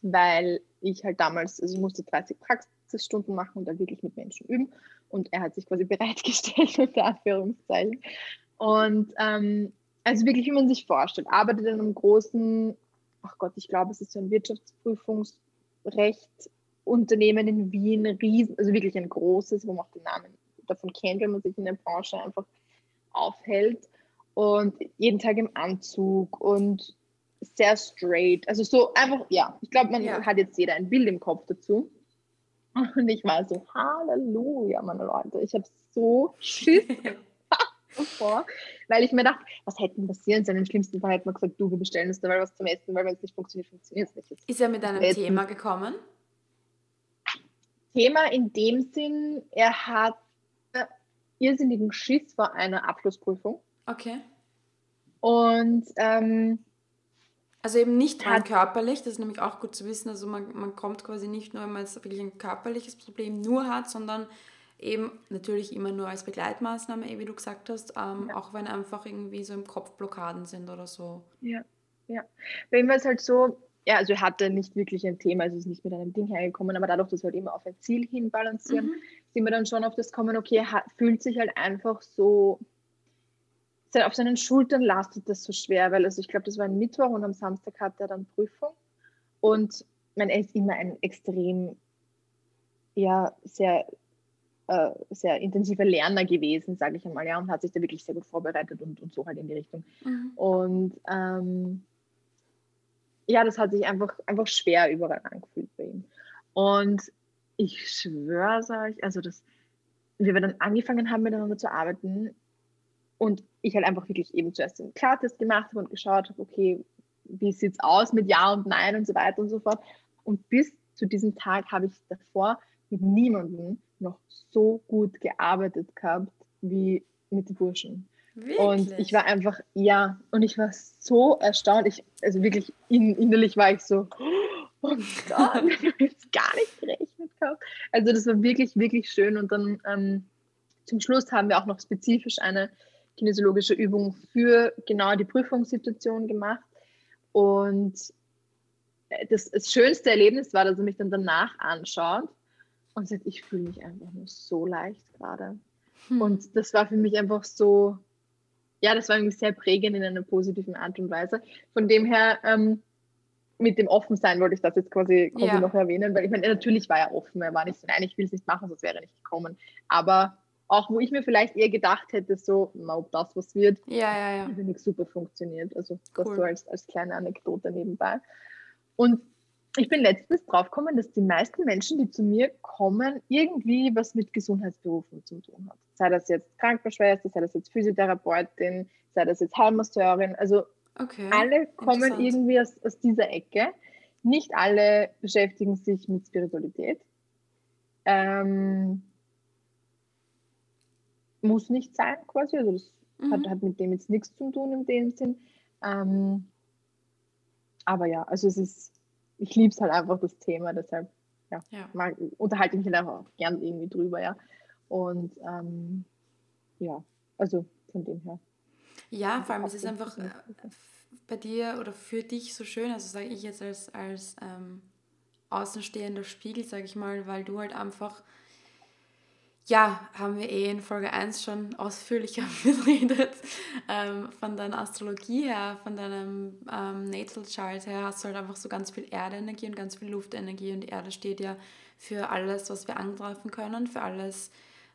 weil ich halt damals, also ich musste 30 Praxisstunden machen und dann wirklich mit Menschen üben und er hat sich quasi bereitgestellt, unter Anführungszeichen. Und ähm, also wirklich, wie man sich vorstellt, arbeitet in einem großen, ach Gott, ich glaube, es ist so ein Wirtschaftsprüfungsrecht Unternehmen in Wien, riesen, also wirklich ein großes, wo man auch den Namen davon kennt, wenn man sich in der Branche einfach aufhält und jeden Tag im Anzug und sehr straight. Also so einfach, ja, ich glaube, man ja. hat jetzt jeder ein Bild im Kopf dazu. Und ich war so, Halleluja, meine Leute, ich habe so Schiss vor, weil ich mir dachte, was hätte denn passieren sollen? Im schlimmsten Fall hätte man gesagt, du, wir bestellen uns dabei was zum Essen, weil wenn es nicht funktioniert, funktioniert es nicht. Ist er mit einem Thema gekommen? Thema in dem Sinn, er hat irrsinnigen Schiss vor einer Abschlussprüfung. Okay. Und ähm, also eben nicht rein körperlich, das ist nämlich auch gut zu wissen. Also man, man kommt quasi nicht nur, wenn man jetzt wirklich ein körperliches Problem nur hat, sondern eben natürlich immer nur als Begleitmaßnahme, wie du gesagt hast, ähm, ja. auch wenn einfach irgendwie so im Kopf Blockaden sind oder so. Ja, ja. Bei ihm war es halt so, ja, also er hatte nicht wirklich ein Thema, also ist nicht mit einem Ding hergekommen, aber dadurch, dass wir halt immer auf ein Ziel hinbalancieren, mhm. Sind wir dann schon auf das kommen, okay, er fühlt sich halt einfach so, auf seinen Schultern lastet das so schwer, weil also ich glaube, das war ein Mittwoch und am Samstag hatte er dann Prüfung und er ist immer ein extrem, ja, sehr, äh, sehr intensiver Lerner gewesen, sage ich einmal, ja, und hat sich da wirklich sehr gut vorbereitet und, und so halt in die Richtung. Mhm. Und ähm, ja, das hat sich einfach, einfach schwer überall angefühlt bei ihm. Und ich schwöre euch, also das, wir dann angefangen haben, miteinander zu arbeiten und ich halt einfach wirklich eben zuerst den Klartest gemacht habe und geschaut habe, okay, wie sieht es aus mit Ja und Nein und so weiter und so fort. Und bis zu diesem Tag habe ich davor mit niemandem noch so gut gearbeitet gehabt wie mit den Burschen. Wirklich? Und ich war einfach, ja, und ich war so erstaunt. Ich, also wirklich in, innerlich war ich so, oh Gott, ich habe jetzt gar nicht gerechnet gehabt. Also das war wirklich, wirklich schön. Und dann ähm, zum Schluss haben wir auch noch spezifisch eine kinesiologische Übung für genau die Prüfungssituation gemacht. Und das, das schönste Erlebnis war, dass er mich dann danach anschaut und sagt, ich fühle mich einfach nur so leicht gerade. Hm. Und das war für mich einfach so, ja, das war irgendwie sehr prägend in einer positiven Art und Weise. Von dem her, ähm, mit dem Offensein wollte ich das jetzt quasi, quasi ja. noch erwähnen, weil ich meine, natürlich war er offen, er war nicht so, nein, ich will es nicht machen, sonst wäre er nicht gekommen. Aber auch wo ich mir vielleicht eher gedacht hätte, so, na, ob das was wird, ja, ja, ja. finde ich super funktioniert. Also das cool. so als, als kleine Anekdote nebenbei. Und ich bin letztens drauf gekommen, dass die meisten Menschen, die zu mir kommen, irgendwie was mit Gesundheitsberufen zu tun haben. Sei das jetzt Krankenschwester, sei das jetzt Physiotherapeutin, sei das jetzt Heilmasseurin. Also okay. alle kommen irgendwie aus, aus dieser Ecke. Nicht alle beschäftigen sich mit Spiritualität. Ähm, muss nicht sein, quasi. Also das mhm. hat, hat mit dem jetzt nichts zu tun in dem Sinn. Ähm, aber ja, also es ist ich liebe es halt einfach, das Thema, deshalb ja, ja. Mal, unterhalte ich mich halt auch gern irgendwie drüber, ja. Und ähm, ja, also von dem her. Ja, vor allem es ist einfach äh, bei dir oder für dich so schön, also sage ich jetzt als, als ähm, außenstehender Spiegel, sage ich mal, weil du halt einfach ja, haben wir eh in Folge 1 schon ausführlicher geredet. Ähm, von deiner Astrologie her, von deinem ähm, Natal Chart her, hast du halt einfach so ganz viel Erdenergie und ganz viel Luftenergie. Und die Erde steht ja für alles, was wir angreifen können, für alles,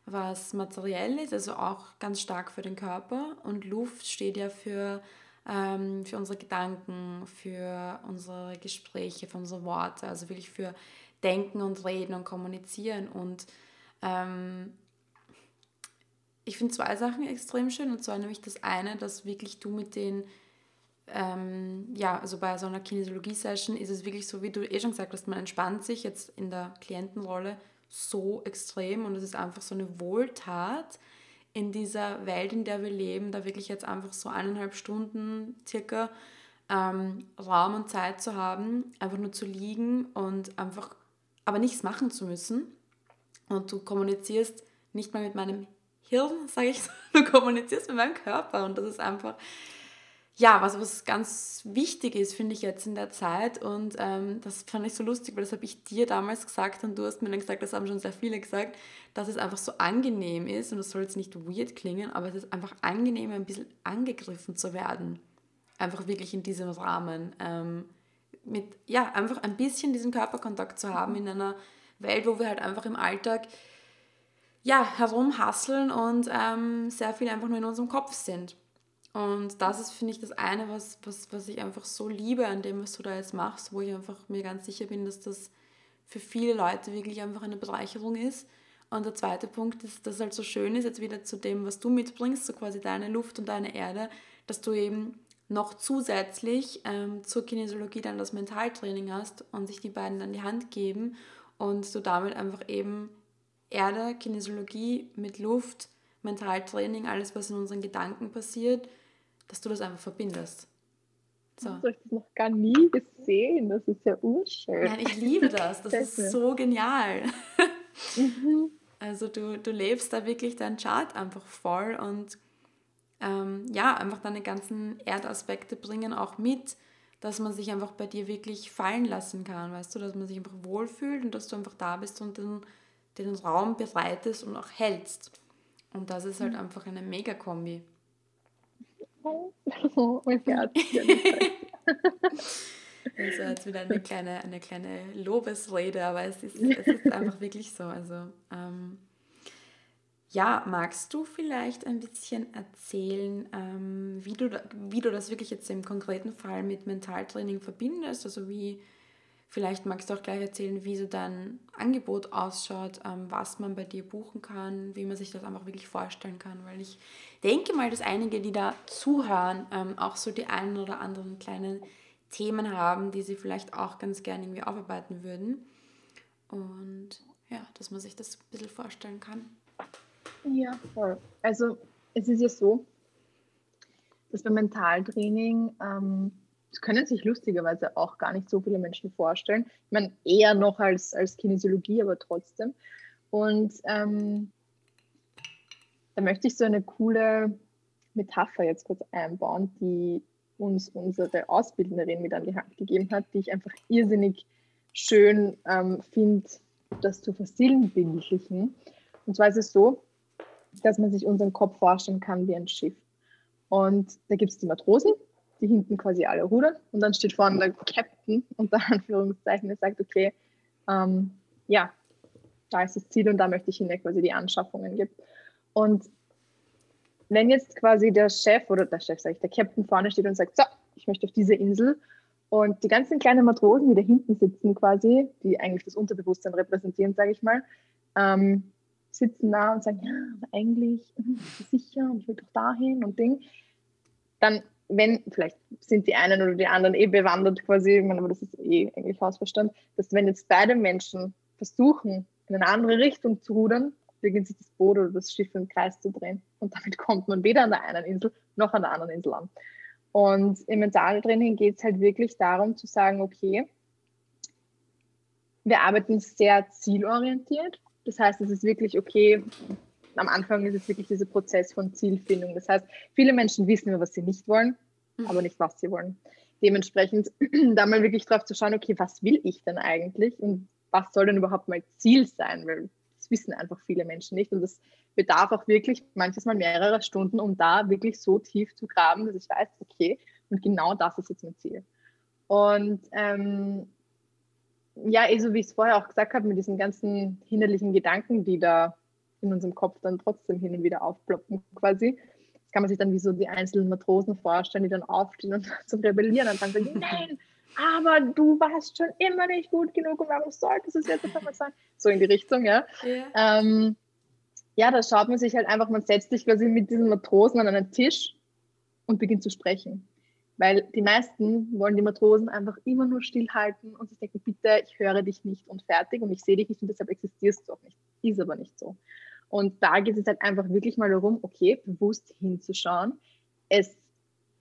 was materiell ist, also auch ganz stark für den Körper. Und Luft steht ja für, ähm, für unsere Gedanken, für unsere Gespräche, für unsere Worte, also wirklich für Denken und Reden und Kommunizieren. Und ähm, ich finde zwei Sachen extrem schön und zwar nämlich das eine, dass wirklich du mit den, ähm, ja, also bei so einer Kinesiologie-Session ist es wirklich so, wie du eh schon gesagt hast, man entspannt sich jetzt in der Klientenrolle so extrem und es ist einfach so eine Wohltat in dieser Welt, in der wir leben, da wirklich jetzt einfach so eineinhalb Stunden circa ähm, Raum und Zeit zu haben, einfach nur zu liegen und einfach aber nichts machen zu müssen und du kommunizierst nicht mal mit meinem Hirn, sage ich so. Du kommunizierst mit meinem Körper und das ist einfach, ja, was, was ganz wichtig ist, finde ich jetzt in der Zeit. Und ähm, das fand ich so lustig, weil das habe ich dir damals gesagt und du hast mir dann gesagt, das haben schon sehr viele gesagt, dass es einfach so angenehm ist und das soll jetzt nicht weird klingen, aber es ist einfach angenehm, ein bisschen angegriffen zu werden. Einfach wirklich in diesem Rahmen. Ähm, mit, ja, einfach ein bisschen diesen Körperkontakt zu haben in einer Welt, wo wir halt einfach im Alltag ja, herumhasseln und ähm, sehr viel einfach nur in unserem Kopf sind. Und das ist, finde ich, das eine, was, was, was ich einfach so liebe an dem, was du da jetzt machst, wo ich einfach mir ganz sicher bin, dass das für viele Leute wirklich einfach eine Bereicherung ist. Und der zweite Punkt ist, dass es halt so schön ist, jetzt wieder zu dem, was du mitbringst, so quasi deine Luft und deine Erde, dass du eben noch zusätzlich ähm, zur Kinesiologie dann das Mentaltraining hast und sich die beiden an die Hand geben und du damit einfach eben Erde, Kinesiologie mit Luft, Mentaltraining, alles, was in unseren Gedanken passiert, dass du das einfach verbindest. So. Das habe ich noch gar nie gesehen. Das ist ja urschön. Nein, ich liebe das. Das ist so genial. Mhm. Also du, du lebst da wirklich deinen Chart einfach voll und ähm, ja, einfach deine ganzen Erdaspekte bringen auch mit, dass man sich einfach bei dir wirklich fallen lassen kann, weißt du, dass man sich einfach wohlfühlt und dass du einfach da bist und den, den Raum bereitest und auch hältst. Und das ist halt mhm. einfach eine Mega-Kombi. Oh, mein Herz. Also jetzt wieder eine kleine, eine kleine Lobesrede, aber es ist, es ist einfach wirklich so. Also ähm, ja, magst du vielleicht ein bisschen erzählen, ähm, wie, du, wie du das wirklich jetzt im konkreten Fall mit Mentaltraining verbindest? Also wie, Vielleicht magst du auch gleich erzählen, wie so dein Angebot ausschaut, ähm, was man bei dir buchen kann, wie man sich das einfach wirklich vorstellen kann, weil ich denke mal, dass einige, die da zuhören, ähm, auch so die einen oder anderen kleinen Themen haben, die sie vielleicht auch ganz gerne irgendwie aufarbeiten würden. Und ja, dass man sich das ein bisschen vorstellen kann. Ja, voll. Also es ist ja so, dass beim Mentaltraining ähm, das können sich lustigerweise auch gar nicht so viele Menschen vorstellen. Ich meine, eher noch als, als Kinesiologie, aber trotzdem. Und ähm, da möchte ich so eine coole Metapher jetzt kurz einbauen, die uns unsere Ausbilderin mit an die Hand gegeben hat, die ich einfach irrsinnig schön ähm, finde, das zu versinnbildlichen. Und zwar ist es so, dass man sich unseren Kopf vorstellen kann wie ein Schiff. Und da gibt es die Matrosen, die hinten quasi alle rudern und dann steht vorne der Captain unter Anführungszeichen, der sagt, okay, ähm, ja, da ist das Ziel und da möchte ich hin, der quasi die Anschaffungen gibt. Und wenn jetzt quasi der Chef oder der Chef, sage ich, der Captain vorne steht und sagt, so, ich möchte auf diese Insel und die ganzen kleinen Matrosen, die da hinten sitzen quasi, die eigentlich das Unterbewusstsein repräsentieren, sage ich mal, ähm, sitzen da und sagen, ja, aber eigentlich, sicher und ich will doch dahin und Ding, dann wenn, vielleicht sind die einen oder die anderen eh bewandert quasi, ich meine, aber das ist eh eigentlich Hausverstand, dass wenn jetzt beide Menschen versuchen, in eine andere Richtung zu rudern, beginnt sich das Boot oder das Schiff im Kreis zu drehen. Und damit kommt man weder an der einen Insel noch an der anderen Insel an. Und im Mentaltraining geht es halt wirklich darum zu sagen, okay, wir arbeiten sehr zielorientiert. Das heißt, es ist wirklich okay, am Anfang ist es wirklich dieser Prozess von Zielfindung. Das heißt, viele Menschen wissen, was sie nicht wollen, mhm. aber nicht, was sie wollen. Dementsprechend da mal wirklich drauf zu schauen, okay, was will ich denn eigentlich und was soll denn überhaupt mein Ziel sein? Weil das wissen einfach viele Menschen nicht und das bedarf auch wirklich manches Mal mehrerer Stunden, um da wirklich so tief zu graben, dass ich weiß, okay, und genau das ist jetzt mein Ziel. Und ähm, ja, eh so wie ich es vorher auch gesagt habe, mit diesen ganzen hinderlichen Gedanken, die da in unserem Kopf dann trotzdem hin und wieder aufploppen quasi. Das kann man sich dann wie so die einzelnen Matrosen vorstellen, die dann aufstehen und zum Rebellieren anfangen und sagen, nein, aber du warst schon immer nicht gut genug und warum solltest du es jetzt einfach mal sein? So in die Richtung, ja. Yeah. Ähm, ja, da schaut man sich halt einfach, man setzt sich quasi mit diesen Matrosen an einen Tisch und beginnt zu sprechen. Weil die meisten wollen die Matrosen einfach immer nur stillhalten und sich denken, bitte, ich höre dich nicht und fertig und ich sehe dich nicht und deshalb existierst du auch nicht. Ist aber nicht so. Und da geht es halt einfach wirklich mal darum, okay, bewusst hinzuschauen, es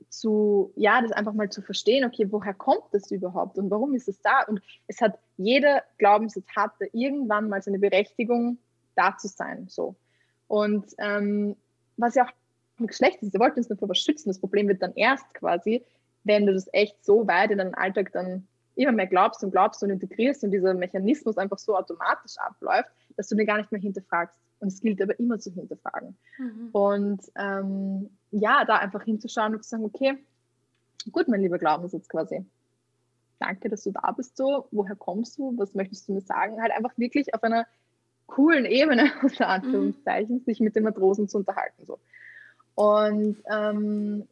zu, ja, das einfach mal zu verstehen, okay, woher kommt das überhaupt und warum ist es da? Und es hat, jeder Glaubenssatz hatte irgendwann mal seine Berechtigung, da zu sein, so. Und ähm, was ja auch nichts Schlechtes ist, wir wollten uns nur vor was schützen. Das Problem wird dann erst quasi, wenn du das echt so weit in deinen Alltag dann immer mehr glaubst und glaubst und integrierst und dieser Mechanismus einfach so automatisch abläuft, dass du den gar nicht mehr hinterfragst. Und es gilt aber immer zu hinterfragen. Mhm. Und ähm, ja, da einfach hinzuschauen und zu sagen, okay, gut, mein lieber Glaubenssatz quasi. Danke, dass du da bist so. Woher kommst du? Was möchtest du mir sagen? Halt einfach wirklich auf einer coolen Ebene, unter Anführungszeichen, mhm. sich mit den Matrosen zu unterhalten. So. Und ähm,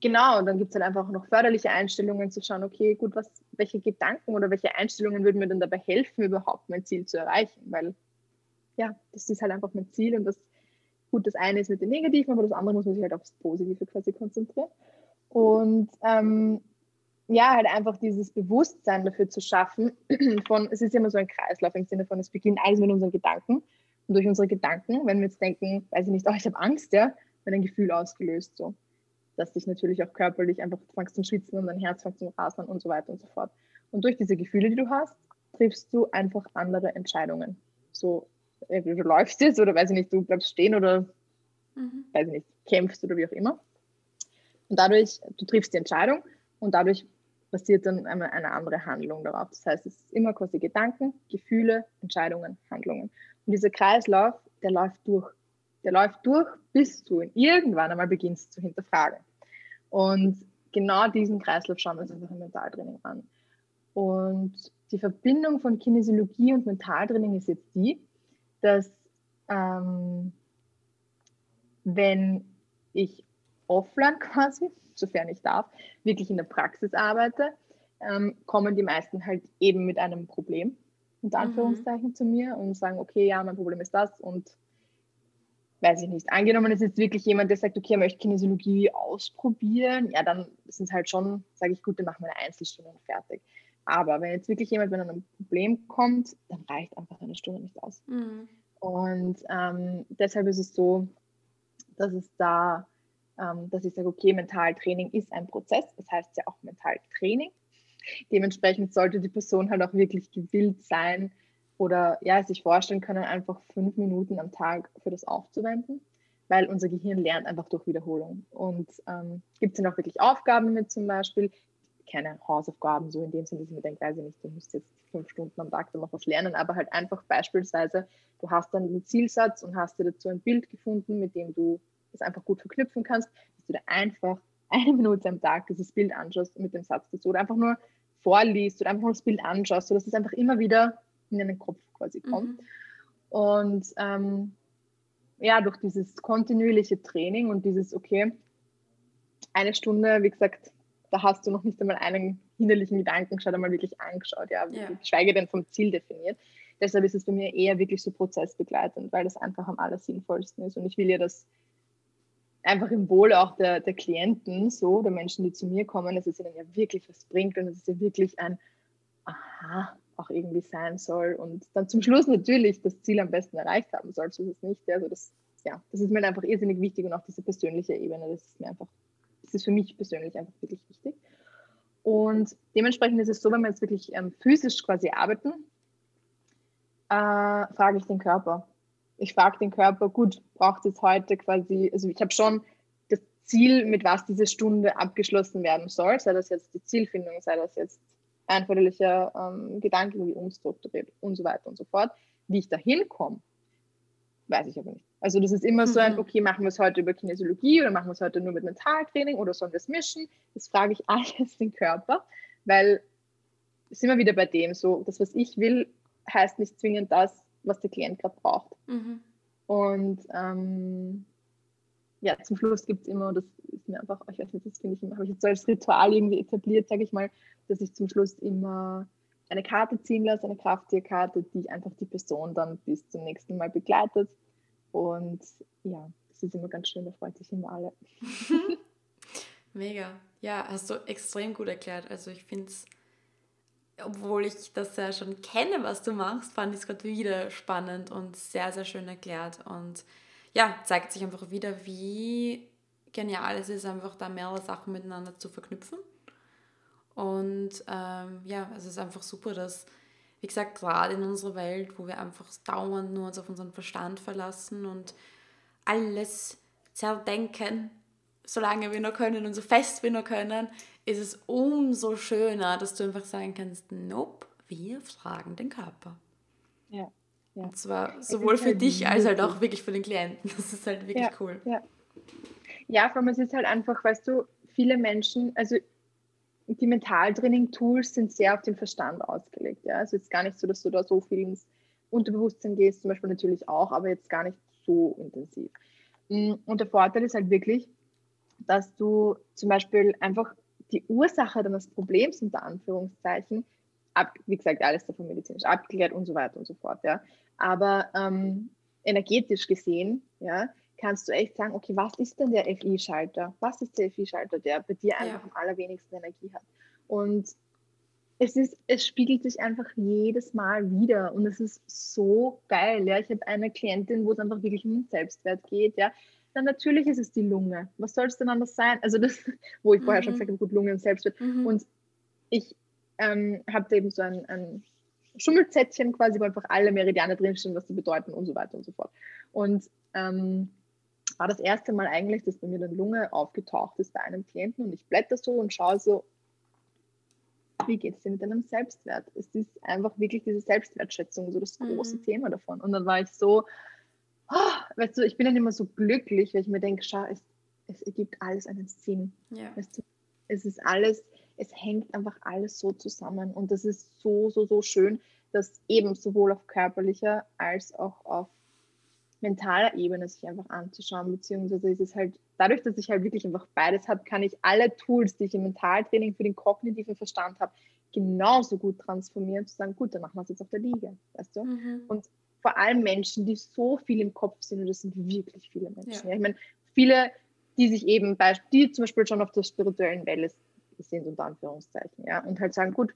genau, dann gibt es halt einfach noch förderliche Einstellungen zu schauen, okay, gut, was, welche Gedanken oder welche Einstellungen würden mir denn dabei helfen, überhaupt mein Ziel zu erreichen? Weil ja, das ist halt einfach mein Ziel und das, gut, das eine ist mit dem Negativen, aber das andere muss man sich halt aufs Positive quasi konzentrieren. Und ähm, ja, halt einfach dieses Bewusstsein dafür zu schaffen, von, es ist immer so ein Kreislauf im Sinne von, es beginnt alles mit unseren Gedanken. Und durch unsere Gedanken, wenn wir jetzt denken, weiß ich nicht, oh, ich habe Angst, ja, wird ein Gefühl ausgelöst, so. Dass dich natürlich auch körperlich einfach fängst zum Schwitzen und dein Herz fängt zum Rasen und so weiter und so fort. Und durch diese Gefühle, die du hast, triffst du einfach andere Entscheidungen. So du läufst jetzt oder weiß ich nicht, du bleibst stehen oder mhm. weiß ich nicht, kämpfst oder wie auch immer. Und dadurch, du triffst die Entscheidung und dadurch passiert dann eine, eine andere Handlung darauf. Das heißt, es ist immer quasi Gedanken, Gefühle, Entscheidungen, Handlungen. Und dieser Kreislauf, der läuft durch. Der läuft durch, bis du ihn irgendwann einmal beginnst zu hinterfragen. Und genau diesen Kreislauf schauen wir uns einfach im Mentaltraining an. Und die Verbindung von Kinesiologie und Mentaltraining ist jetzt die, dass ähm, wenn ich offline quasi, sofern ich darf, wirklich in der Praxis arbeite, ähm, kommen die meisten halt eben mit einem Problem, unter mhm. Anführungszeichen, mhm. zu mir und sagen, okay, ja, mein Problem ist das und weiß ich nicht. Angenommen, es ist wirklich jemand, der sagt, okay, er möchte Kinesiologie ausprobieren, ja, dann sind es halt schon, sage ich, gut, dann machen wir eine Einzelstunde und fertig. Aber wenn jetzt wirklich jemand mit einem Problem kommt, dann reicht einfach eine Stunde nicht aus. Mhm. Und ähm, deshalb ist es so, dass es da, ähm, dass ich sage, okay, Mentaltraining ist ein Prozess, das heißt ja auch Mentaltraining. Dementsprechend sollte die Person halt auch wirklich gewillt sein oder ja, sich vorstellen können, einfach fünf Minuten am Tag für das aufzuwenden, weil unser Gehirn lernt einfach durch Wiederholung. Und ähm, gibt es dann auch wirklich Aufgaben mit zum Beispiel, keine Hausaufgaben, so in dem Sinne, dass ich mir denke, weiß ich nicht, du musst jetzt fünf Stunden am Tag dann noch was lernen, aber halt einfach beispielsweise, du hast dann den Zielsatz und hast dir dazu ein Bild gefunden, mit dem du das einfach gut verknüpfen kannst, dass du dir einfach eine Minute am Tag dieses Bild anschaust mit dem Satz dazu oder einfach nur vorliest oder einfach nur das Bild anschaust, sodass es einfach immer wieder in deinen Kopf quasi kommt. Mhm. Und ähm, ja, durch dieses kontinuierliche Training und dieses, okay, eine Stunde, wie gesagt, da hast du noch nicht einmal einen hinderlichen Gedanken schon einmal wirklich angeschaut, ja, ja. geschweige denn vom Ziel definiert. Deshalb ist es bei mir eher wirklich so prozessbegleitend, weil das einfach am allersinnvollsten ist. Und ich will ja das einfach im Wohle auch der, der Klienten, so, der Menschen, die zu mir kommen, dass es ihnen ja wirklich was bringt und dass es ja wirklich ein Aha auch irgendwie sein soll und dann zum Schluss natürlich das Ziel am besten erreicht haben soll, so ist es nicht. Also das, ja, das ist mir einfach irrsinnig wichtig und auch diese persönliche Ebene, das ist mir einfach das ist für mich persönlich einfach wirklich wichtig. Und dementsprechend ist es so, wenn wir jetzt wirklich ähm, physisch quasi arbeiten, äh, frage ich den Körper. Ich frage den Körper, gut, braucht es heute quasi, also ich habe schon das Ziel, mit was diese Stunde abgeschlossen werden soll, sei das jetzt die Zielfindung, sei das jetzt einvernehmlicher ähm, Gedanken wie unstrukturiert und so weiter und so fort. Wie ich da hinkomme, weiß ich aber nicht. Also das ist immer mhm. so ein, mhm. okay, machen wir es heute über Kinesiologie oder machen wir es heute nur mit Mentaltraining oder sollen wir es mischen? Das frage ich alles den Körper, weil es immer wieder bei dem so, das, was ich will, heißt nicht zwingend das, was der Klient gerade braucht. Mhm. Und ähm, ja, zum Schluss gibt es immer, das ist mir einfach, ich weiß nicht, das finde ich immer, habe ich jetzt so als Ritual irgendwie etabliert, sage ich mal, dass ich zum Schluss immer eine Karte ziehen lasse, eine Krafttierkarte, die einfach die Person dann bis zum nächsten Mal begleitet und ja, das ist immer ganz schön, da freut sich immer alle. Mega. Ja, hast du extrem gut erklärt. Also ich finde es, obwohl ich das ja schon kenne, was du machst, fand ich es gerade wieder spannend und sehr, sehr schön erklärt. Und ja, zeigt sich einfach wieder, wie genial es ist, einfach da mehrere Sachen miteinander zu verknüpfen. Und ähm, ja, es ist einfach super, dass wie gesagt, gerade in unserer Welt, wo wir einfach dauernd nur uns auf unseren Verstand verlassen und alles zerdenken, solange wir noch können und so fest wir noch können, ist es umso schöner, dass du einfach sagen kannst, nope, wir fragen den Körper. Ja. ja. Und zwar sowohl für halt dich als halt auch wirklich für den Klienten. Das ist halt wirklich ja, cool. Ja. ja, vor allem es ist halt einfach, weißt du, viele Menschen, also die Mentaltraining-Tools sind sehr auf den Verstand ausgelegt. Ja? Also es ist gar nicht so, dass du da so viel ins Unterbewusstsein gehst, zum Beispiel natürlich auch, aber jetzt gar nicht so intensiv. Mm, und der Vorteil ist halt wirklich, dass du zum Beispiel einfach die Ursache deines Problems unter Anführungszeichen, ab, wie gesagt, alles davon medizinisch abgeklärt und so weiter und so fort, ja. Aber ähm, energetisch gesehen, ja, kannst du echt sagen, okay, was ist denn der FI-Schalter? Was ist der FI-Schalter, der bei dir einfach ja. am allerwenigsten Energie hat? Und es ist, es spiegelt sich einfach jedes Mal wieder und es ist so geil. Ja, ich habe eine Klientin, wo es einfach wirklich um den Selbstwert geht. Ja, dann natürlich ist es die Lunge. Was soll es denn anders sein? Also das, wo ich vorher schon mhm. gesagt habe, gut, Lunge und Selbstwert. Mhm. Und ich ähm, habe eben so ein, ein Schummelzettchen quasi, wo einfach alle Meridiane drinstehen, was sie bedeuten und so weiter und so fort. Und ähm, war das erste Mal eigentlich, dass bei mir dann Lunge aufgetaucht ist bei einem Klienten und ich blätter so und schaue so, wie geht es dir mit deinem Selbstwert? Es ist einfach wirklich diese Selbstwertschätzung, so das große mhm. Thema davon. Und dann war ich so, oh, weißt du, ich bin dann immer so glücklich, weil ich mir denke, schau, es, es ergibt alles einen Sinn. Ja. Weißt du, es ist alles, es hängt einfach alles so zusammen. Und das ist so, so, so schön, dass eben sowohl auf körperlicher als auch auf mentaler Ebene sich einfach anzuschauen, beziehungsweise ist es halt dadurch, dass ich halt wirklich einfach beides habe, kann ich alle Tools, die ich im Mentaltraining für den kognitiven Verstand habe, genauso gut transformieren, zu sagen, gut, dann machen wir es jetzt auf der Liege, weißt du? Mhm. Und vor allem Menschen, die so viel im Kopf sind, und das sind wirklich viele Menschen. Ja. Ja, ich meine, viele, die sich eben, bei, die zum Beispiel schon auf der spirituellen Welle sind, unter Anführungszeichen, ja, und halt sagen, gut,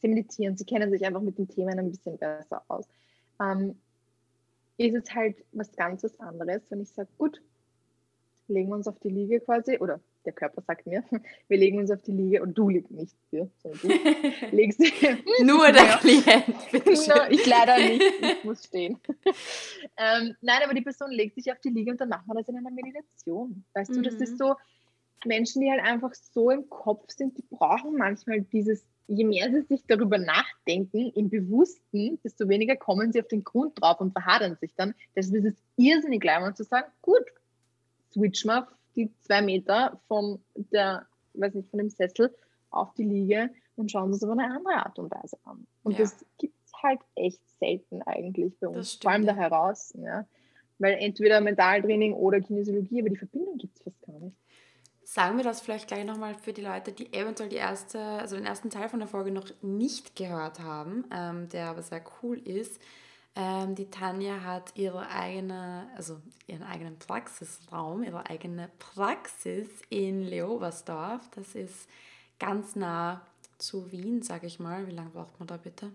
sie meditieren, sie kennen sich einfach mit den Themen ein bisschen besser aus. Ähm, ist es halt was ganz was anderes, wenn ich sage, gut, legen wir uns auf die Liege quasi, oder der Körper sagt mir, wir legen uns auf die Liege und du liegst nicht für, sondern du legst Nur der. Klient, bitte Ich leider nicht, ich muss stehen. ähm, nein, aber die Person legt sich auf die Liege und dann machen wir das in einer Meditation. Weißt mhm. du, das ist mhm. so, Menschen, die halt einfach so im Kopf sind, die brauchen manchmal dieses je mehr sie sich darüber nachdenken, im Bewussten, desto weniger kommen sie auf den Grund drauf und verhadern sich dann. Deshalb ist es irrsinnig leicht, zu sagen, gut, switch mal die zwei Meter von der, weiß nicht, von dem Sessel auf die Liege und schauen uns auf eine andere Art und Weise an. Und ja. das gibt es halt echt selten eigentlich bei uns, vor allem da heraus. Ja? Weil entweder Mentaltraining oder Kinesiologie, aber die Verbindung gibt es fast gar nicht. Sagen wir das vielleicht gleich nochmal für die Leute, die eventuell die erste, also den ersten Teil von der Folge noch nicht gehört haben, ähm, der aber sehr cool ist. Ähm, die Tanja hat ihre eigene, also ihren eigenen Praxisraum, ihre eigene Praxis in Leobersdorf. Das ist ganz nah zu Wien, sage ich mal. Wie lange braucht man da bitte?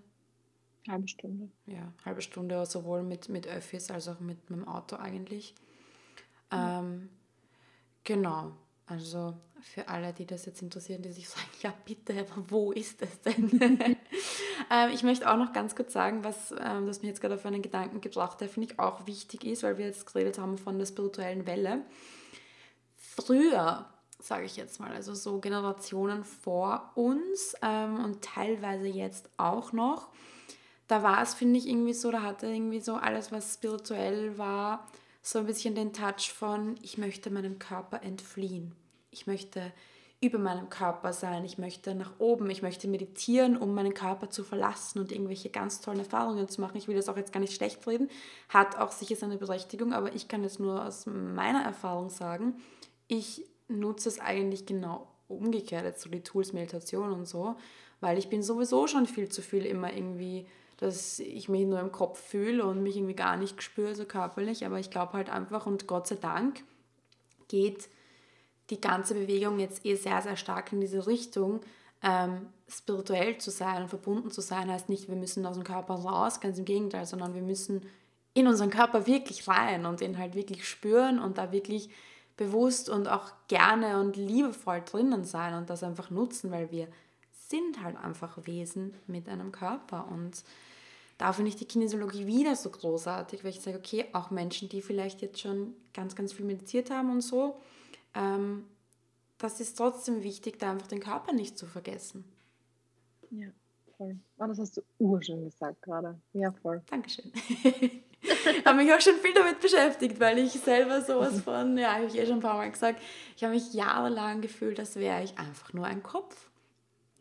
Halbe Stunde. Ja, halbe Stunde, sowohl mit, mit Öffis als auch mit, mit dem Auto eigentlich. Mhm. Ähm, genau. Also für alle, die das jetzt interessieren, die sich sagen, ja bitte, aber wo ist es denn? ähm, ich möchte auch noch ganz kurz sagen, was ähm, das mir jetzt gerade auf einen Gedanken gebracht hat, finde ich auch wichtig ist, weil wir jetzt geredet haben von der spirituellen Welle. Früher, sage ich jetzt mal, also so Generationen vor uns ähm, und teilweise jetzt auch noch, da war es, finde ich, irgendwie so, da hatte irgendwie so alles, was spirituell war, so ein bisschen den Touch von, ich möchte meinem Körper entfliehen. Ich möchte über meinem Körper sein, ich möchte nach oben, ich möchte meditieren, um meinen Körper zu verlassen und irgendwelche ganz tollen Erfahrungen zu machen. Ich will das auch jetzt gar nicht schlecht reden, hat auch sicher seine Berechtigung, aber ich kann jetzt nur aus meiner Erfahrung sagen, ich nutze es eigentlich genau umgekehrt, so die Tools Meditation und so, weil ich bin sowieso schon viel zu viel immer irgendwie dass ich mich nur im Kopf fühle und mich irgendwie gar nicht spüre, so körperlich. Aber ich glaube halt einfach, und Gott sei Dank geht die ganze Bewegung jetzt eh sehr, sehr stark in diese Richtung. Ähm, spirituell zu sein und verbunden zu sein, heißt nicht, wir müssen aus dem Körper raus, ganz im Gegenteil, sondern wir müssen in unseren Körper wirklich rein und ihn halt wirklich spüren und da wirklich bewusst und auch gerne und liebevoll drinnen sein und das einfach nutzen, weil wir sind halt einfach Wesen mit einem Körper und da finde ich die Kinesiologie wieder so großartig, weil ich sage, okay, auch Menschen, die vielleicht jetzt schon ganz, ganz viel meditiert haben und so, ähm, das ist trotzdem wichtig, da einfach den Körper nicht zu vergessen. Ja, voll. Oh, das hast du urschön gesagt gerade. Ja, voll. Dankeschön. ich habe mich auch schon viel damit beschäftigt, weil ich selber sowas von, ja, habe ich eh schon ein paar Mal gesagt, ich habe mich jahrelang gefühlt, als wäre ich einfach nur ein Kopf.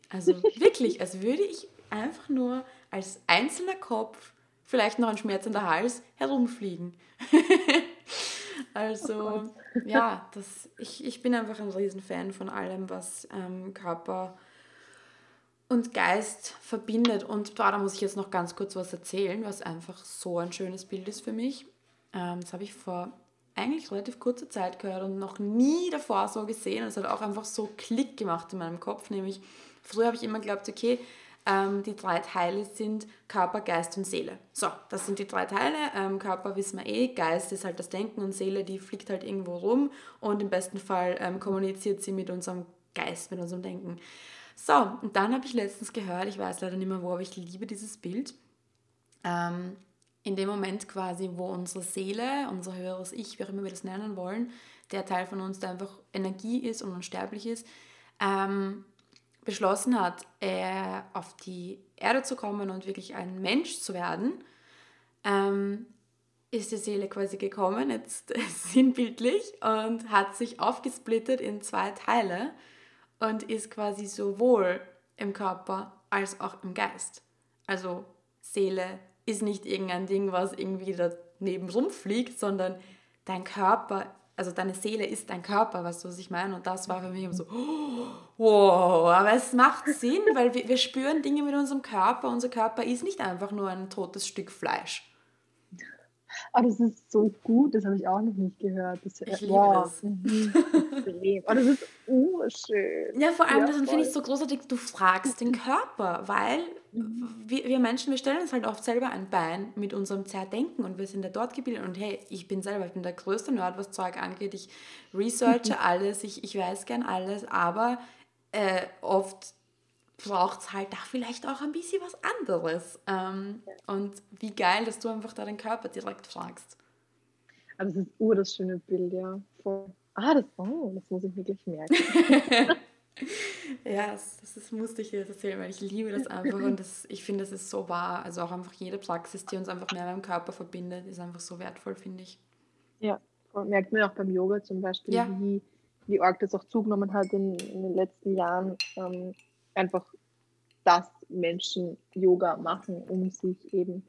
Also wirklich, als würde ich einfach nur als einzelner Kopf, vielleicht noch ein schmerzender Hals, herumfliegen. Also oh ja, das, ich, ich bin einfach ein Riesenfan von allem, was ähm, Körper und Geist verbindet. Und da, da muss ich jetzt noch ganz kurz was erzählen, was einfach so ein schönes Bild ist für mich. Ähm, das habe ich vor eigentlich relativ kurzer Zeit gehört und noch nie davor so gesehen. Es hat auch einfach so Klick gemacht in meinem Kopf. Nämlich, früher habe ich immer geglaubt, okay, ähm, die drei Teile sind Körper, Geist und Seele. So, das sind die drei Teile. Ähm, Körper wissen wir eh, Geist ist halt das Denken und Seele, die fliegt halt irgendwo rum und im besten Fall ähm, kommuniziert sie mit unserem Geist, mit unserem Denken. So, und dann habe ich letztens gehört, ich weiß leider nicht mehr wo, aber ich liebe dieses Bild. Ähm, in dem Moment quasi, wo unsere Seele, unser höheres Ich, wie auch immer wir das nennen wollen, der Teil von uns, der einfach Energie ist und unsterblich ist, ähm, beschlossen hat, äh, auf die Erde zu kommen und wirklich ein Mensch zu werden, ähm, ist die Seele quasi gekommen, jetzt sinnbildlich, und hat sich aufgesplittet in zwei Teile und ist quasi sowohl im Körper als auch im Geist. Also Seele ist nicht irgendein Ding, was irgendwie daneben rumfliegt, sondern dein Körper also deine Seele ist dein Körper, weißt du, was ich meine? Und das war für mich immer so, oh, wow, aber es macht Sinn, weil wir, wir spüren Dinge mit unserem Körper. Unser Körper ist nicht einfach nur ein totes Stück Fleisch. Oh, das ist so gut, das habe ich auch noch nicht gehört. Das, ich liebe wow. das. Oh, das ist urschön. Ja, vor allem, ja, das finde ich so großartig, du fragst den Körper, weil mhm. wir, wir, Menschen, wir stellen uns halt oft selber ein Bein mit unserem Zerdenken und wir sind ja dort gebildet und hey, ich bin selber, ich bin der größte Nerd, was Zeug angeht. Ich researche mhm. alles, ich, ich weiß gern alles, aber äh, oft braucht es halt da vielleicht auch ein bisschen was anderes. Ähm, und wie geil, dass du einfach da den Körper direkt fragst. Also das ist ur das schöne Bild, ja. Voll. Ah, das, oh, das muss ich wirklich merken. ja, das, das, musste ich dir erzählen, weil ich liebe das einfach und das, ich finde, das ist so wahr. Also auch einfach jede Praxis, die uns einfach mehr mit dem Körper verbindet, ist einfach so wertvoll, finde ich. Ja, merkt man auch beim Yoga zum Beispiel, ja. wie, wie arg das auch zugenommen hat in, in den letzten Jahren. Ähm, einfach, dass Menschen Yoga machen, um sich eben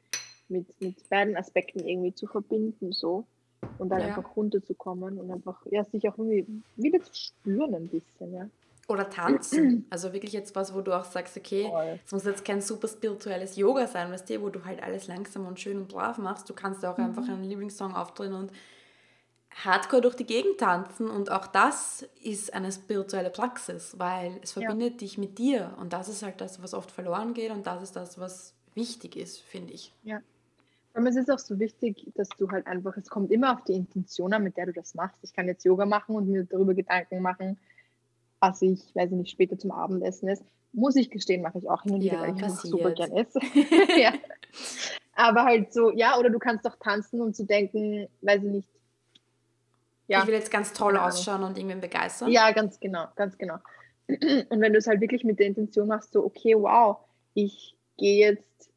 mit, mit beiden Aspekten irgendwie zu verbinden, so. Und dann ja. einfach runterzukommen und einfach, ja, sich auch irgendwie wieder zu spüren ein bisschen, ja. Oder tanzen. Also wirklich jetzt was, wo du auch sagst, okay, es muss jetzt kein super spirituelles Yoga sein, weißt du, wo du halt alles langsam und schön und brav machst. Du kannst auch mhm. einfach einen Lieblingssong aufdrehen und hardcore durch die Gegend tanzen und auch das ist eine spirituelle Praxis, weil es verbindet ja. dich mit dir und das ist halt das, was oft verloren geht und das ist das, was wichtig ist, finde ich. Ja. Aber es ist auch so wichtig, dass du halt einfach, es kommt immer auf die Intention an, mit der du das machst. Ich kann jetzt Yoga machen und mir darüber Gedanken machen, was ich, weiß ich nicht, später zum Abendessen ist. Muss ich gestehen, mache ich auch hin und wieder, ja, weil ich einfach super gern esse. ja. Aber halt so, ja, oder du kannst doch tanzen und zu denken, weiß ich nicht, ja. Ich will jetzt ganz toll ausschauen und irgendwen begeistern. Ja, ganz genau, ganz genau. Und wenn du es halt wirklich mit der Intention machst, so, okay, wow, ich gehe jetzt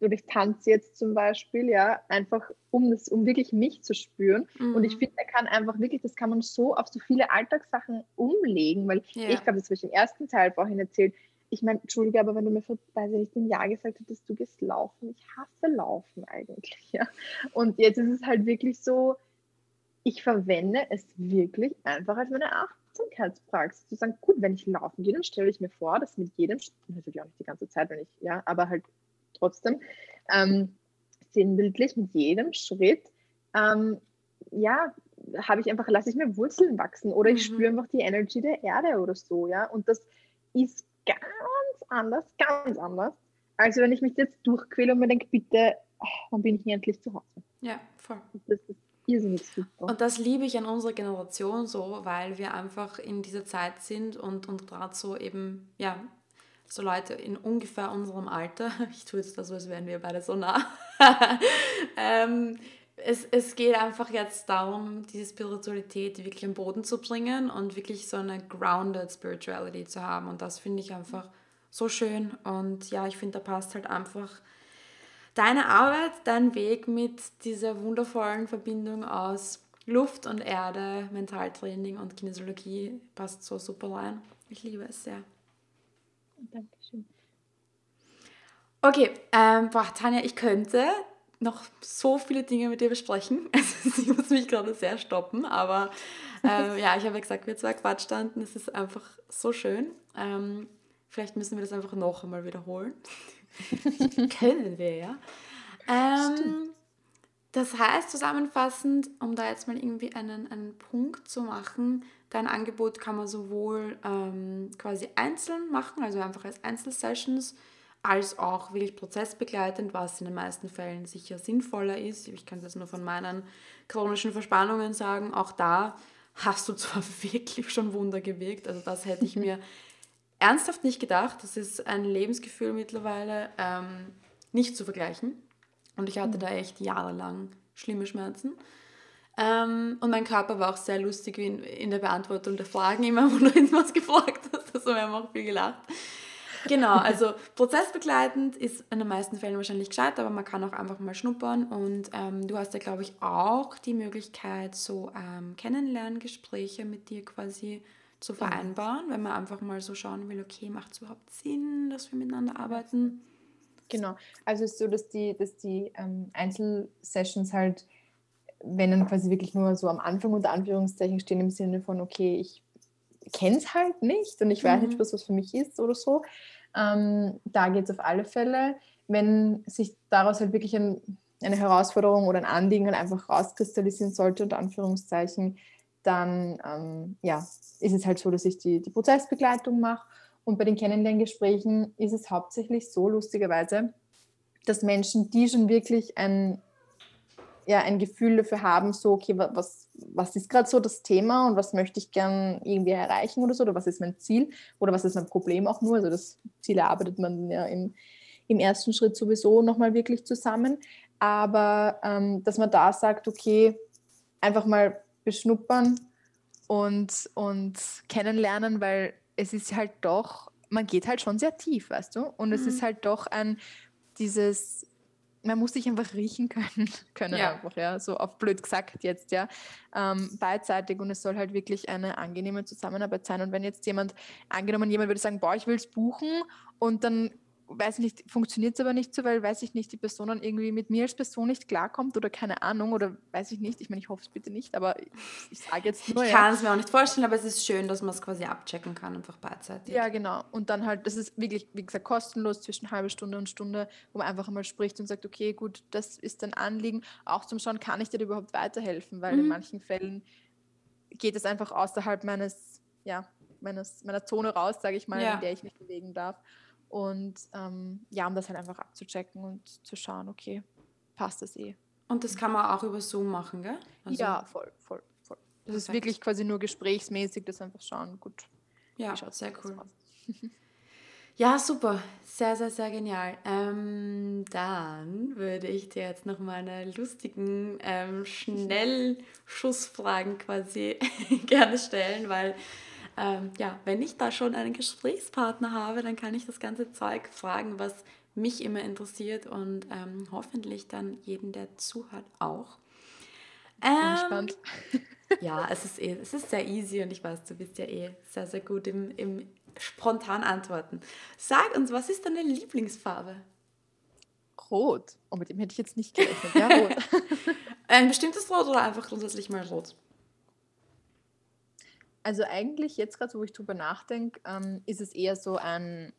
oder ich tanze jetzt zum Beispiel, ja, einfach um das, um wirklich mich zu spüren. Mhm. Und ich mhm. finde, er kann einfach wirklich, das kann man so auf so viele Alltagssachen umlegen, weil ja. ich glaube, das habe ich im ersten Teil vorhin erzählt. Ich meine, Entschuldige, aber wenn du mir vor, weiß ich nicht, ein Jahr gesagt hättest, du gehst laufen, ich hasse Laufen eigentlich, ja. Und jetzt ist es halt wirklich so, ich verwende es wirklich einfach als meine Achtsamkeitspraxis. Zu sagen, gut, wenn ich laufen gehe, dann stelle ich mir vor, dass mit jedem, natürlich auch nicht die ganze Zeit, wenn ich, ja, aber halt trotzdem, ähm, sinnbildlich mit jedem Schritt, ähm, ja, habe ich einfach, lasse ich mir Wurzeln wachsen oder ich mhm. spüre einfach die Energy der Erde oder so, ja. Und das ist ganz anders, ganz anders, als wenn ich mich jetzt durchquäle und mir denke, bitte, oh, wann bin ich endlich zu Hause? Ja, voll. Das ist irrsinnig super. Und das liebe ich an unserer Generation so, weil wir einfach in dieser Zeit sind und, und gerade so eben, ja, so Leute in ungefähr unserem Alter, ich tue jetzt das als wären wir beide so nah, ähm, es, es geht einfach jetzt darum, diese Spiritualität wirklich am Boden zu bringen und wirklich so eine grounded Spirituality zu haben. Und das finde ich einfach so schön. Und ja, ich finde, da passt halt einfach deine Arbeit, dein Weg mit dieser wundervollen Verbindung aus Luft und Erde, Mentaltraining und Kinesiologie passt so super rein. Ich liebe es sehr. Dankeschön. Okay, ähm, boah, Tanja, ich könnte noch so viele Dinge mit dir besprechen. Also, ich muss mich gerade sehr stoppen, aber ähm, ja, ich habe ja gesagt, wir zwei Quatsch standen. Es ist einfach so schön. Ähm, vielleicht müssen wir das einfach noch einmal wiederholen. Können wir, ja. Ähm, das heißt zusammenfassend, um da jetzt mal irgendwie einen, einen Punkt zu machen, dein Angebot kann man sowohl ähm, quasi einzeln machen, also einfach als Einzelsessions, als auch wirklich prozessbegleitend, was in den meisten Fällen sicher sinnvoller ist. Ich kann das nur von meinen chronischen Verspannungen sagen. Auch da hast du zwar wirklich schon Wunder gewirkt, also das hätte ich mir ernsthaft nicht gedacht. Das ist ein Lebensgefühl mittlerweile ähm, nicht zu vergleichen. Und ich hatte mhm. da echt jahrelang schlimme Schmerzen. Ähm, und mein Körper war auch sehr lustig in, in der Beantwortung der Fragen, immer wo du irgendwas gefragt hast. Also wir haben auch viel gelacht. Genau, also prozessbegleitend ist in den meisten Fällen wahrscheinlich gescheit, aber man kann auch einfach mal schnuppern. Und ähm, du hast ja, glaube ich, auch die Möglichkeit, so ähm, Kennenlerngespräche mit dir quasi zu vereinbaren, wenn man einfach mal so schauen will, okay, macht es überhaupt Sinn, dass wir miteinander arbeiten? Genau, also es ist so, dass die, dass die ähm, Einzelsessions halt, wenn dann quasi wirklich nur so am Anfang unter Anführungszeichen stehen, im Sinne von, okay, ich kenne es halt nicht und ich weiß mhm. nicht, was das für mich ist oder so. Ähm, da geht es auf alle Fälle. Wenn sich daraus halt wirklich ein, eine Herausforderung oder ein Anliegen halt einfach rauskristallisieren sollte, unter Anführungszeichen, dann ähm, ja, ist es halt so, dass ich die, die Prozessbegleitung mache. Und bei den Kennenlerngesprächen ist es hauptsächlich so, lustigerweise, dass Menschen, die schon wirklich ein ja, ein Gefühl dafür haben, so, okay, was, was ist gerade so das Thema und was möchte ich gern irgendwie erreichen oder so, oder was ist mein Ziel oder was ist mein Problem auch nur. Also das Ziel erarbeitet man ja im, im ersten Schritt sowieso nochmal wirklich zusammen. Aber ähm, dass man da sagt, okay, einfach mal beschnuppern und, und kennenlernen, weil es ist halt doch, man geht halt schon sehr tief, weißt du? Und mhm. es ist halt doch ein, dieses man muss sich einfach riechen können, können ja. einfach, ja, so auf blöd gesagt jetzt, ja, ähm, beidseitig und es soll halt wirklich eine angenehme Zusammenarbeit sein und wenn jetzt jemand, angenommen jemand würde sagen, boah, ich will es buchen und dann weiß ich nicht, funktioniert es aber nicht so, weil, weiß ich nicht, die Person dann irgendwie mit mir als Person nicht klarkommt oder keine Ahnung oder weiß ich nicht. Ich meine, ich hoffe es bitte nicht, aber ich, ich sage jetzt nur. Ich kann es mir auch nicht vorstellen, aber es ist schön, dass man es quasi abchecken kann, einfach beidseitig. Ja, genau. Und dann halt, das ist wirklich, wie gesagt, kostenlos zwischen halbe Stunde und Stunde, wo man einfach einmal spricht und sagt, okay, gut, das ist dein Anliegen. Auch zum Schauen, kann ich dir überhaupt weiterhelfen, weil mhm. in manchen Fällen geht es einfach außerhalb meines, ja, meines, meiner Zone raus, sage ich mal, ja. in der ich mich bewegen darf. Und ähm, ja, um das halt einfach abzuchecken und zu schauen, okay, passt das eh. Und das kann man auch über Zoom machen, gell? Also ja, voll, voll, voll. Das Perfekt. ist wirklich quasi nur gesprächsmäßig, das einfach schauen, gut. Ja, sehr cool. ja, super. Sehr, sehr, sehr genial. Ähm, dann würde ich dir jetzt noch meine lustigen ähm, Schnellschussfragen quasi gerne stellen, weil ähm, ja, wenn ich da schon einen Gesprächspartner habe, dann kann ich das ganze Zeug fragen, was mich immer interessiert und ähm, hoffentlich dann jeden, der zuhört, auch. Ähm, spannend. ja, es ist, eh, es ist sehr easy und ich weiß, du bist ja eh sehr, sehr gut im, im spontan Antworten. Sag uns, was ist deine Lieblingsfarbe? Rot. Oh, mit dem hätte ich jetzt nicht gerechnet. Ja, rot. Ein bestimmtes Rot oder einfach grundsätzlich mal rot? Also eigentlich jetzt gerade, wo ich drüber nachdenke, ähm, ist es eher so ein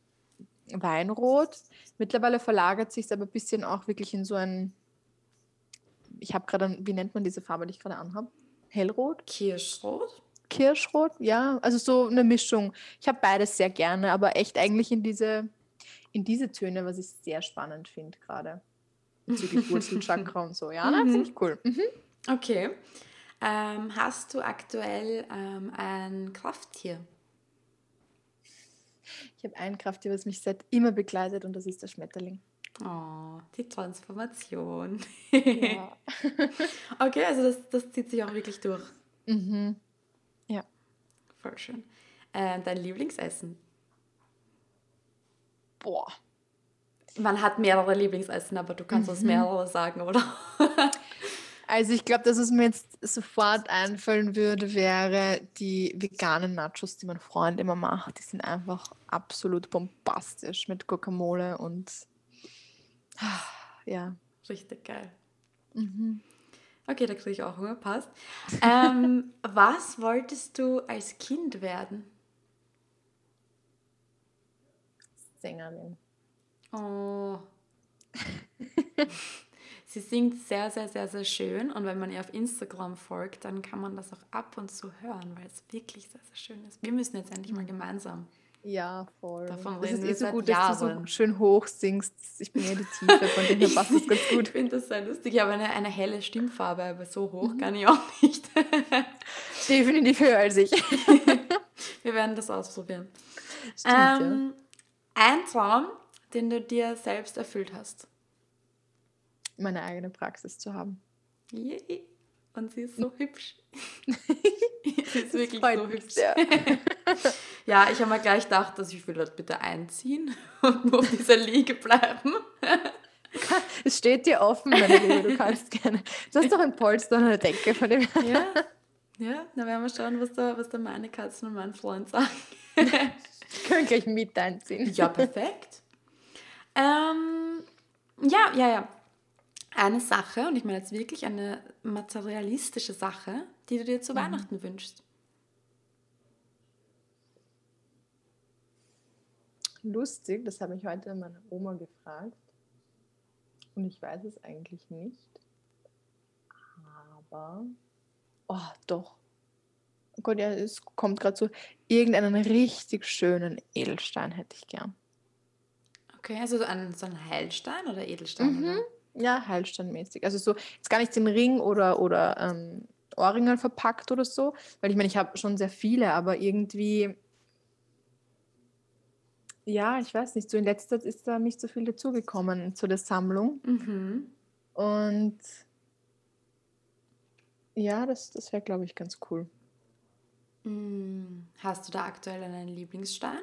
Weinrot. Mittlerweile verlagert sich es aber ein bisschen auch wirklich in so ein, ich habe gerade, wie nennt man diese Farbe, die ich gerade anhabe? Hellrot? Kirschrot? Kirschrot, ja. Also so eine Mischung. Ich habe beides sehr gerne, aber echt eigentlich in diese, in diese Töne, was ich sehr spannend finde gerade. Bezüglich Wurzelchakra und so. Ja, mhm. finde ich cool. Mhm. Okay. Ähm, hast du aktuell ähm, ein Krafttier? Ich habe ein Krafttier, was mich seit immer begleitet und das ist der Schmetterling. Oh, die Transformation. Ja. okay, also das, das zieht sich auch wirklich durch. mhm. Ja. Voll schön. Äh, dein Lieblingsessen? Boah. Man hat mehrere Lieblingsessen, aber du kannst uns Mhm. mehrere sagen, oder? Also ich glaube, das, was mir jetzt sofort einfallen würde, wäre die veganen Nachos, die mein Freund immer macht. Die sind einfach absolut bombastisch mit Guacamole und ja. Richtig geil. Mhm. Okay, da kriege ich auch Hunger, passt. Ähm, was wolltest du als Kind werden? Sängerin. Oh. Sie singt sehr, sehr, sehr, sehr schön und wenn man ihr auf Instagram folgt, dann kann man das auch ab und zu hören, weil es wirklich sehr, sehr schön ist. Wir müssen jetzt endlich mal gemeinsam. Ja, voll. Davon reden ist wir eh so gut, dass du so Jahren. schön hoch singst. Ich bin eh die Tiefe, von dem her passt das ganz Ich gut. finde das sehr lustig. Ich habe eine, eine helle Stimmfarbe, aber so Mhm. hoch kann ich auch nicht. Definitiv höher als ich. Wir werden das ausprobieren. Stimmt, ähm, Ein Traum, den du dir selbst erfüllt hast. Ja. Meine eigene Praxis zu haben. Yay. Und sie ist so hübsch. sie ist wirklich so hübsch. sehr. Ja, ich habe mir gleich gedacht, dass ich will dort bitte einziehen und nur auf dieser Liege bleiben. Es steht dir offen, meine Liebe, du kannst gerne. Du hast doch ein Polster und eine Decke von dem. Ja, ja, dann werden wir schauen, was da, was da meine Katzen und mein Freund sagen. Ich kann gleich mit einziehen. Ja, perfekt. ähm, ja, ja, ja. Eine Sache, und ich meine jetzt wirklich eine materialistische Sache, die du dir zu Weihnachten wünschst. Lustig, das habe ich heute meine Oma gefragt. Und ich weiß es eigentlich nicht. Aber. Oh, doch. Oh Gott, ja, es kommt gerade so. Irgendeinen richtig schönen Edelstein hätte ich gern. Okay, also so ein, so ein Heilstein oder Edelstein? Mhm. Oder? Ja, Heilsteinmäßig. Also so, jetzt gar nicht den Ring oder, oder ähm, Ohrringel verpackt oder so, weil ich meine, ich habe schon sehr viele, aber irgendwie, ja, ich weiß nicht, so in letzter Zeit ist da nicht so viel dazugekommen zu der Sammlung. Mhm. Und ja, das, das wäre, glaube ich, ganz cool. Mm, Hast du da aktuell einen Lieblingsstein?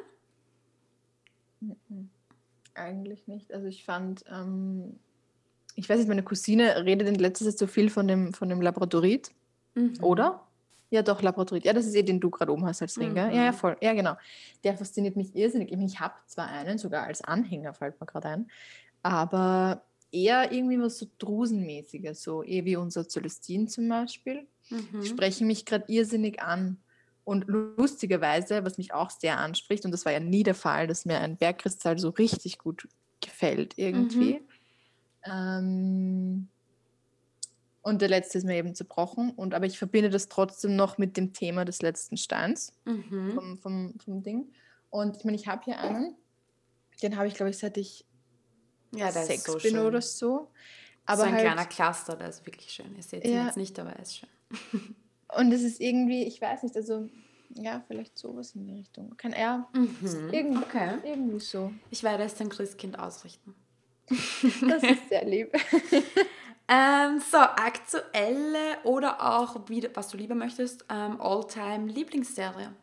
Mhm. Eigentlich nicht. Also ich fand, ähm, ich weiß nicht, meine Cousine redet in letzter Zeit so viel von dem, von dem Labradorit. Mhm. Oder? Ja, doch, Labradorit. Ja, das ist eh, den du gerade oben hast als Ring, gell? Ja, ja, Mhm. voll. Ja, genau. Der fasziniert mich irrsinnig. Ich, habe zwar einen, sogar als Anhänger, fällt mir gerade ein, aber eher irgendwie was so Drusenmäßiges, so eh wie unser Celestin zum Beispiel, Mhm. sprechen mich gerade irrsinnig an. Und lustigerweise, was mich auch sehr anspricht, und das war ja nie der Fall, dass mir ein Bergkristall so richtig gut gefällt irgendwie. Ähm, und der letzte ist mir eben zerbrochen. Und, aber ich verbinde das trotzdem noch mit dem Thema des letzten Steins Mhm. vom, vom, vom Ding. Und ich meine, ich habe hier einen, den habe ich, glaube ich, seit ich Ja, sechs so bin schön. oder so. Aber so ein halt, kleiner Cluster, der ist wirklich schön. Ihr seht ihn Ja. jetzt nicht, aber er ist schön. und es ist irgendwie, ich weiß nicht, also ja, vielleicht sowas in die Richtung. Kann er Mhm. irgendwie, Okay. irgendwie so. Ich werde es dem Christkind ausrichten. Das ist sehr lieb. Ähm, so, aktuelle oder auch, wie, was du lieber möchtest, ähm, All-Time-Lieblingsserie.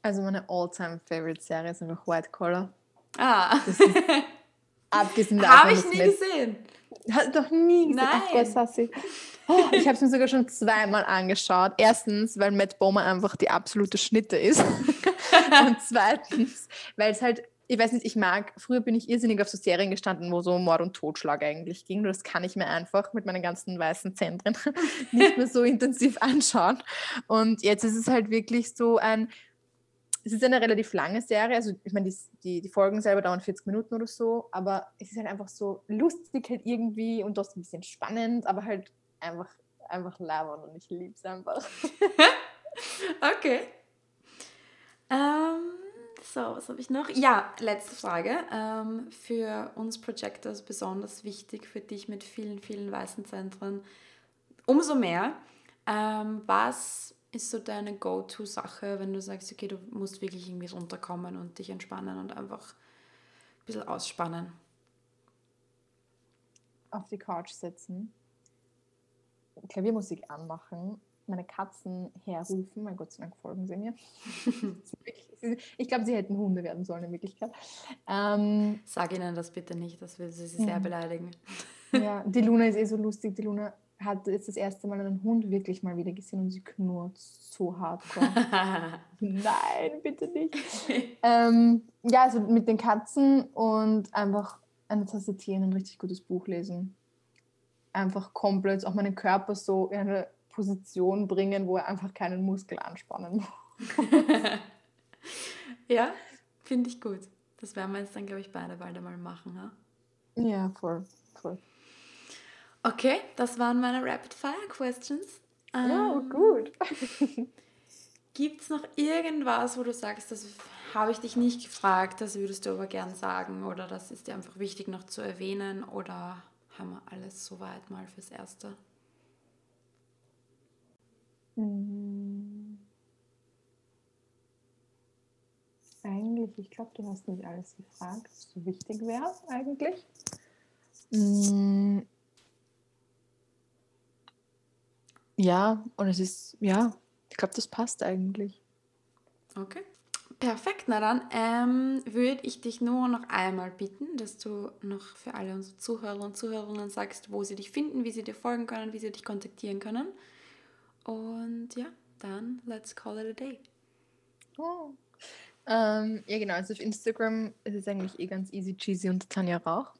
Also meine All-Time-Favorite-Serie ist einfach White Collar. Ah, Abgesehen davon, habe ich nie Matt- gesehen. Hast du noch nie gesehen? Ach Nein. Gott, Sassi. Oh, ich habe es mir sogar schon zweimal angeschaut. Erstens, weil Matt Bomer einfach die absolute Schnitte ist. Und zweitens, weil es halt, ich weiß nicht, ich mag, früher bin ich irrsinnig auf so Serien gestanden, wo so Mord und Totschlag eigentlich ging. Das kann ich mir einfach mit meinen ganzen weißen Zähnen nicht mehr so intensiv anschauen. Und jetzt ist es halt wirklich so ein, es ist eine relativ lange Serie, also ich meine, die, die, die Folgen selber dauern 40 Minuten oder so, aber es ist halt einfach so lustig halt irgendwie und doch ein bisschen spannend, aber halt einfach, einfach labern und ich liebe es einfach. Okay. Ähm, so, was habe ich noch? Ja, letzte Frage. Ähm, für uns Projectors besonders wichtig, für dich mit vielen, vielen weißen Zentren umso mehr. Ähm, was ist so deine Go-To-Sache, wenn du sagst, okay, du musst wirklich irgendwie runterkommen und dich entspannen und einfach ein bisschen ausspannen? Auf die Couch sitzen, Klaviermusik anmachen, meine Katzen herrufen, mein Gott sei Dank folgen sie mir. ich glaube, sie hätten Hunde werden sollen in Wirklichkeit. Ähm, Sag ihnen das bitte nicht, das würde sie sehr mhm. beleidigen. Ja, die Luna ist eh so lustig. Die Luna hat jetzt das erste Mal einen Hund wirklich mal wieder gesehen und sie knurrt so hardcore. Nein, bitte nicht. ähm, ja, also mit den Katzen und einfach eine Tasse Tee und ein richtig gutes Buch lesen. Einfach komplett auch meinen Körper so in eine Position bringen, wo er einfach keinen Muskel anspannen muss. ja, finde ich gut. Das werden wir jetzt dann, glaube ich, beide bald einmal machen. Ha? Ja, voll, voll. Okay, das waren meine Rapid-Fire-Questions. Ja, ähm, gut. Gibt es noch irgendwas, wo du sagst, das habe ich dich nicht gefragt, das würdest du aber gern sagen oder das ist dir einfach wichtig noch zu erwähnen oder haben wir alles soweit mal fürs Erste? Hm. Eigentlich, ich glaube, du hast nicht alles gefragt, was so wichtig wäre eigentlich. Hm. Ja, und es ist, ja, ich glaube, das passt eigentlich. Okay. Perfekt, na dann ähm, würde ich dich nur noch einmal bitten, dass du noch für alle unsere Zuhörer und Zuhörerinnen sagst, wo sie dich finden, wie sie dir folgen können, wie sie dich kontaktieren können. Und ja, dann let's call it a day. Oh. Ähm, ja, genau. Also auf Instagram ist es eigentlich eh ganz easy cheesy und Tanja Rauch.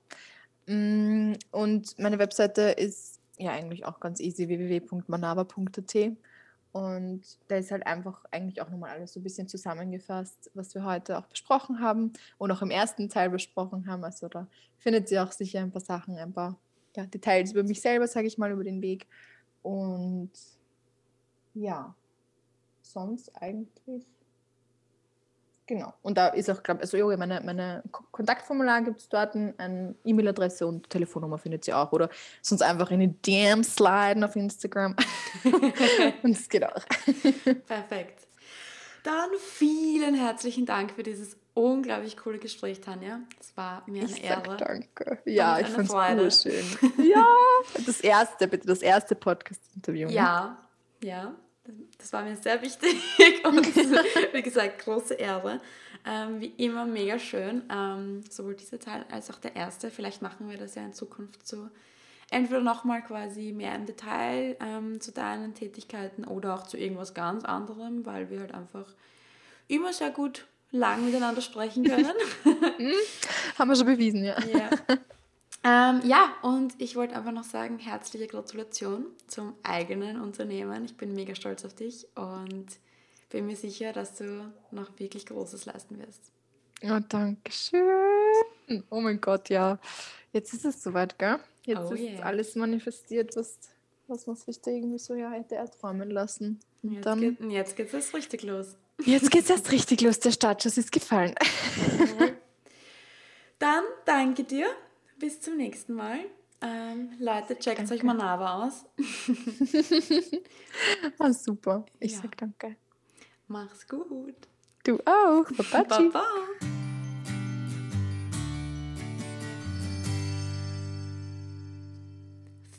Mm, und meine Webseite ist ja eigentlich auch ganz easy www.manava.at. Und da ist halt einfach eigentlich auch nochmal alles so ein bisschen zusammengefasst, was wir heute auch besprochen haben und auch im ersten Teil besprochen haben. Also da findet ihr auch sicher ein paar Sachen, ein paar ja, Details über mich selber, sage ich mal, über den Weg. Und ja, sonst eigentlich Genau. Und da ist auch, glaube ich, also meine, meine Kontaktformular gibt es dort, eine E-Mail-Adresse und Telefonnummer findet ihr auch. Oder sonst einfach in die DM sliden auf Instagram. und es geht auch. Perfekt. Dann vielen herzlichen Dank für dieses unglaublich coole Gespräch, Tanja. Es war mir eine ich Ehre. danke. Ja, ich fand es schön. ja, das erste, bitte, das erste Podcast-Interview. Ne? Ja, ja. Das war mir sehr wichtig und wie gesagt, große Ehre. Ähm, wie immer mega schön, ähm, sowohl dieser Teil als auch der erste. Vielleicht machen wir das ja in Zukunft so. Entweder nochmal quasi mehr im Detail ähm, zu deinen Tätigkeiten oder auch zu irgendwas ganz anderem, weil wir halt einfach immer sehr gut lang miteinander sprechen können. Hm, haben wir schon bewiesen, ja. ja. Ähm, ja, und ich wollte einfach noch sagen, herzliche Gratulation zum eigenen Unternehmen. Ich bin mega stolz auf dich und bin mir sicher, dass du noch wirklich Großes leisten wirst. Oh, danke schön. Oh mein Gott, ja. Jetzt ist es soweit, gell? Jetzt oh, ist yeah. alles manifestiert, was, was man sich da irgendwie so ja hätte erträumen lassen. Und jetzt, dann, geht, jetzt geht es richtig los. Jetzt geht es erst richtig los. Der Startschuss ist gefallen. Dann danke dir bis zum nächsten Mal. Ähm, Leute, checkt danke. euch Manava aus. ah, super. Ich ja. sag danke. Mach's gut. Du auch. Baba. Baba.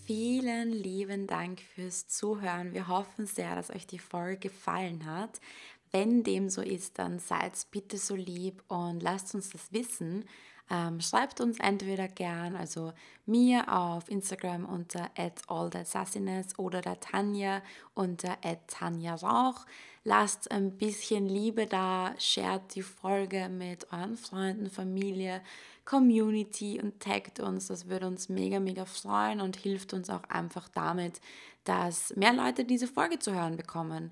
Vielen lieben Dank fürs Zuhören. Wir hoffen sehr, dass euch die Folge gefallen hat. Wenn dem so ist, dann seid bitte so lieb und lasst uns das wissen. Ähm, schreibt uns entweder gern, also mir auf Instagram unter @allthatsassiness oder der Tanja unter Tanja Rauch. Lasst ein bisschen Liebe da, shared die Folge mit euren Freunden, Familie, Community und taggt uns. Das würde uns mega, mega freuen und hilft uns auch einfach damit, dass mehr Leute diese Folge zu hören bekommen.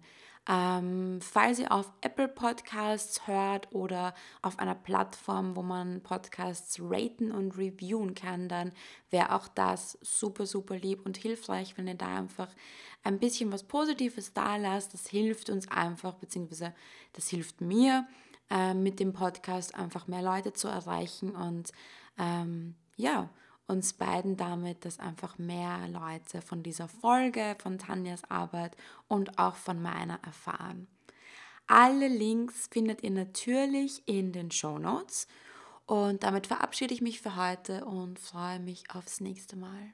Ähm, falls ihr auf Apple Podcasts hört oder auf einer Plattform, wo man Podcasts raten und reviewen kann, dann wäre auch das super, super lieb und hilfreich, wenn ihr da einfach ein bisschen was Positives da lasst. Das hilft uns einfach, beziehungsweise das hilft mir, äh, mit dem Podcast einfach mehr Leute zu erreichen und ähm, ja, uns beiden damit, dass einfach mehr Leute von dieser Folge, von Tanjas Arbeit und auch von meiner erfahren. Alle Links findet ihr natürlich in den Show Notes. Und damit verabschiede ich mich für heute und freue mich aufs nächste Mal.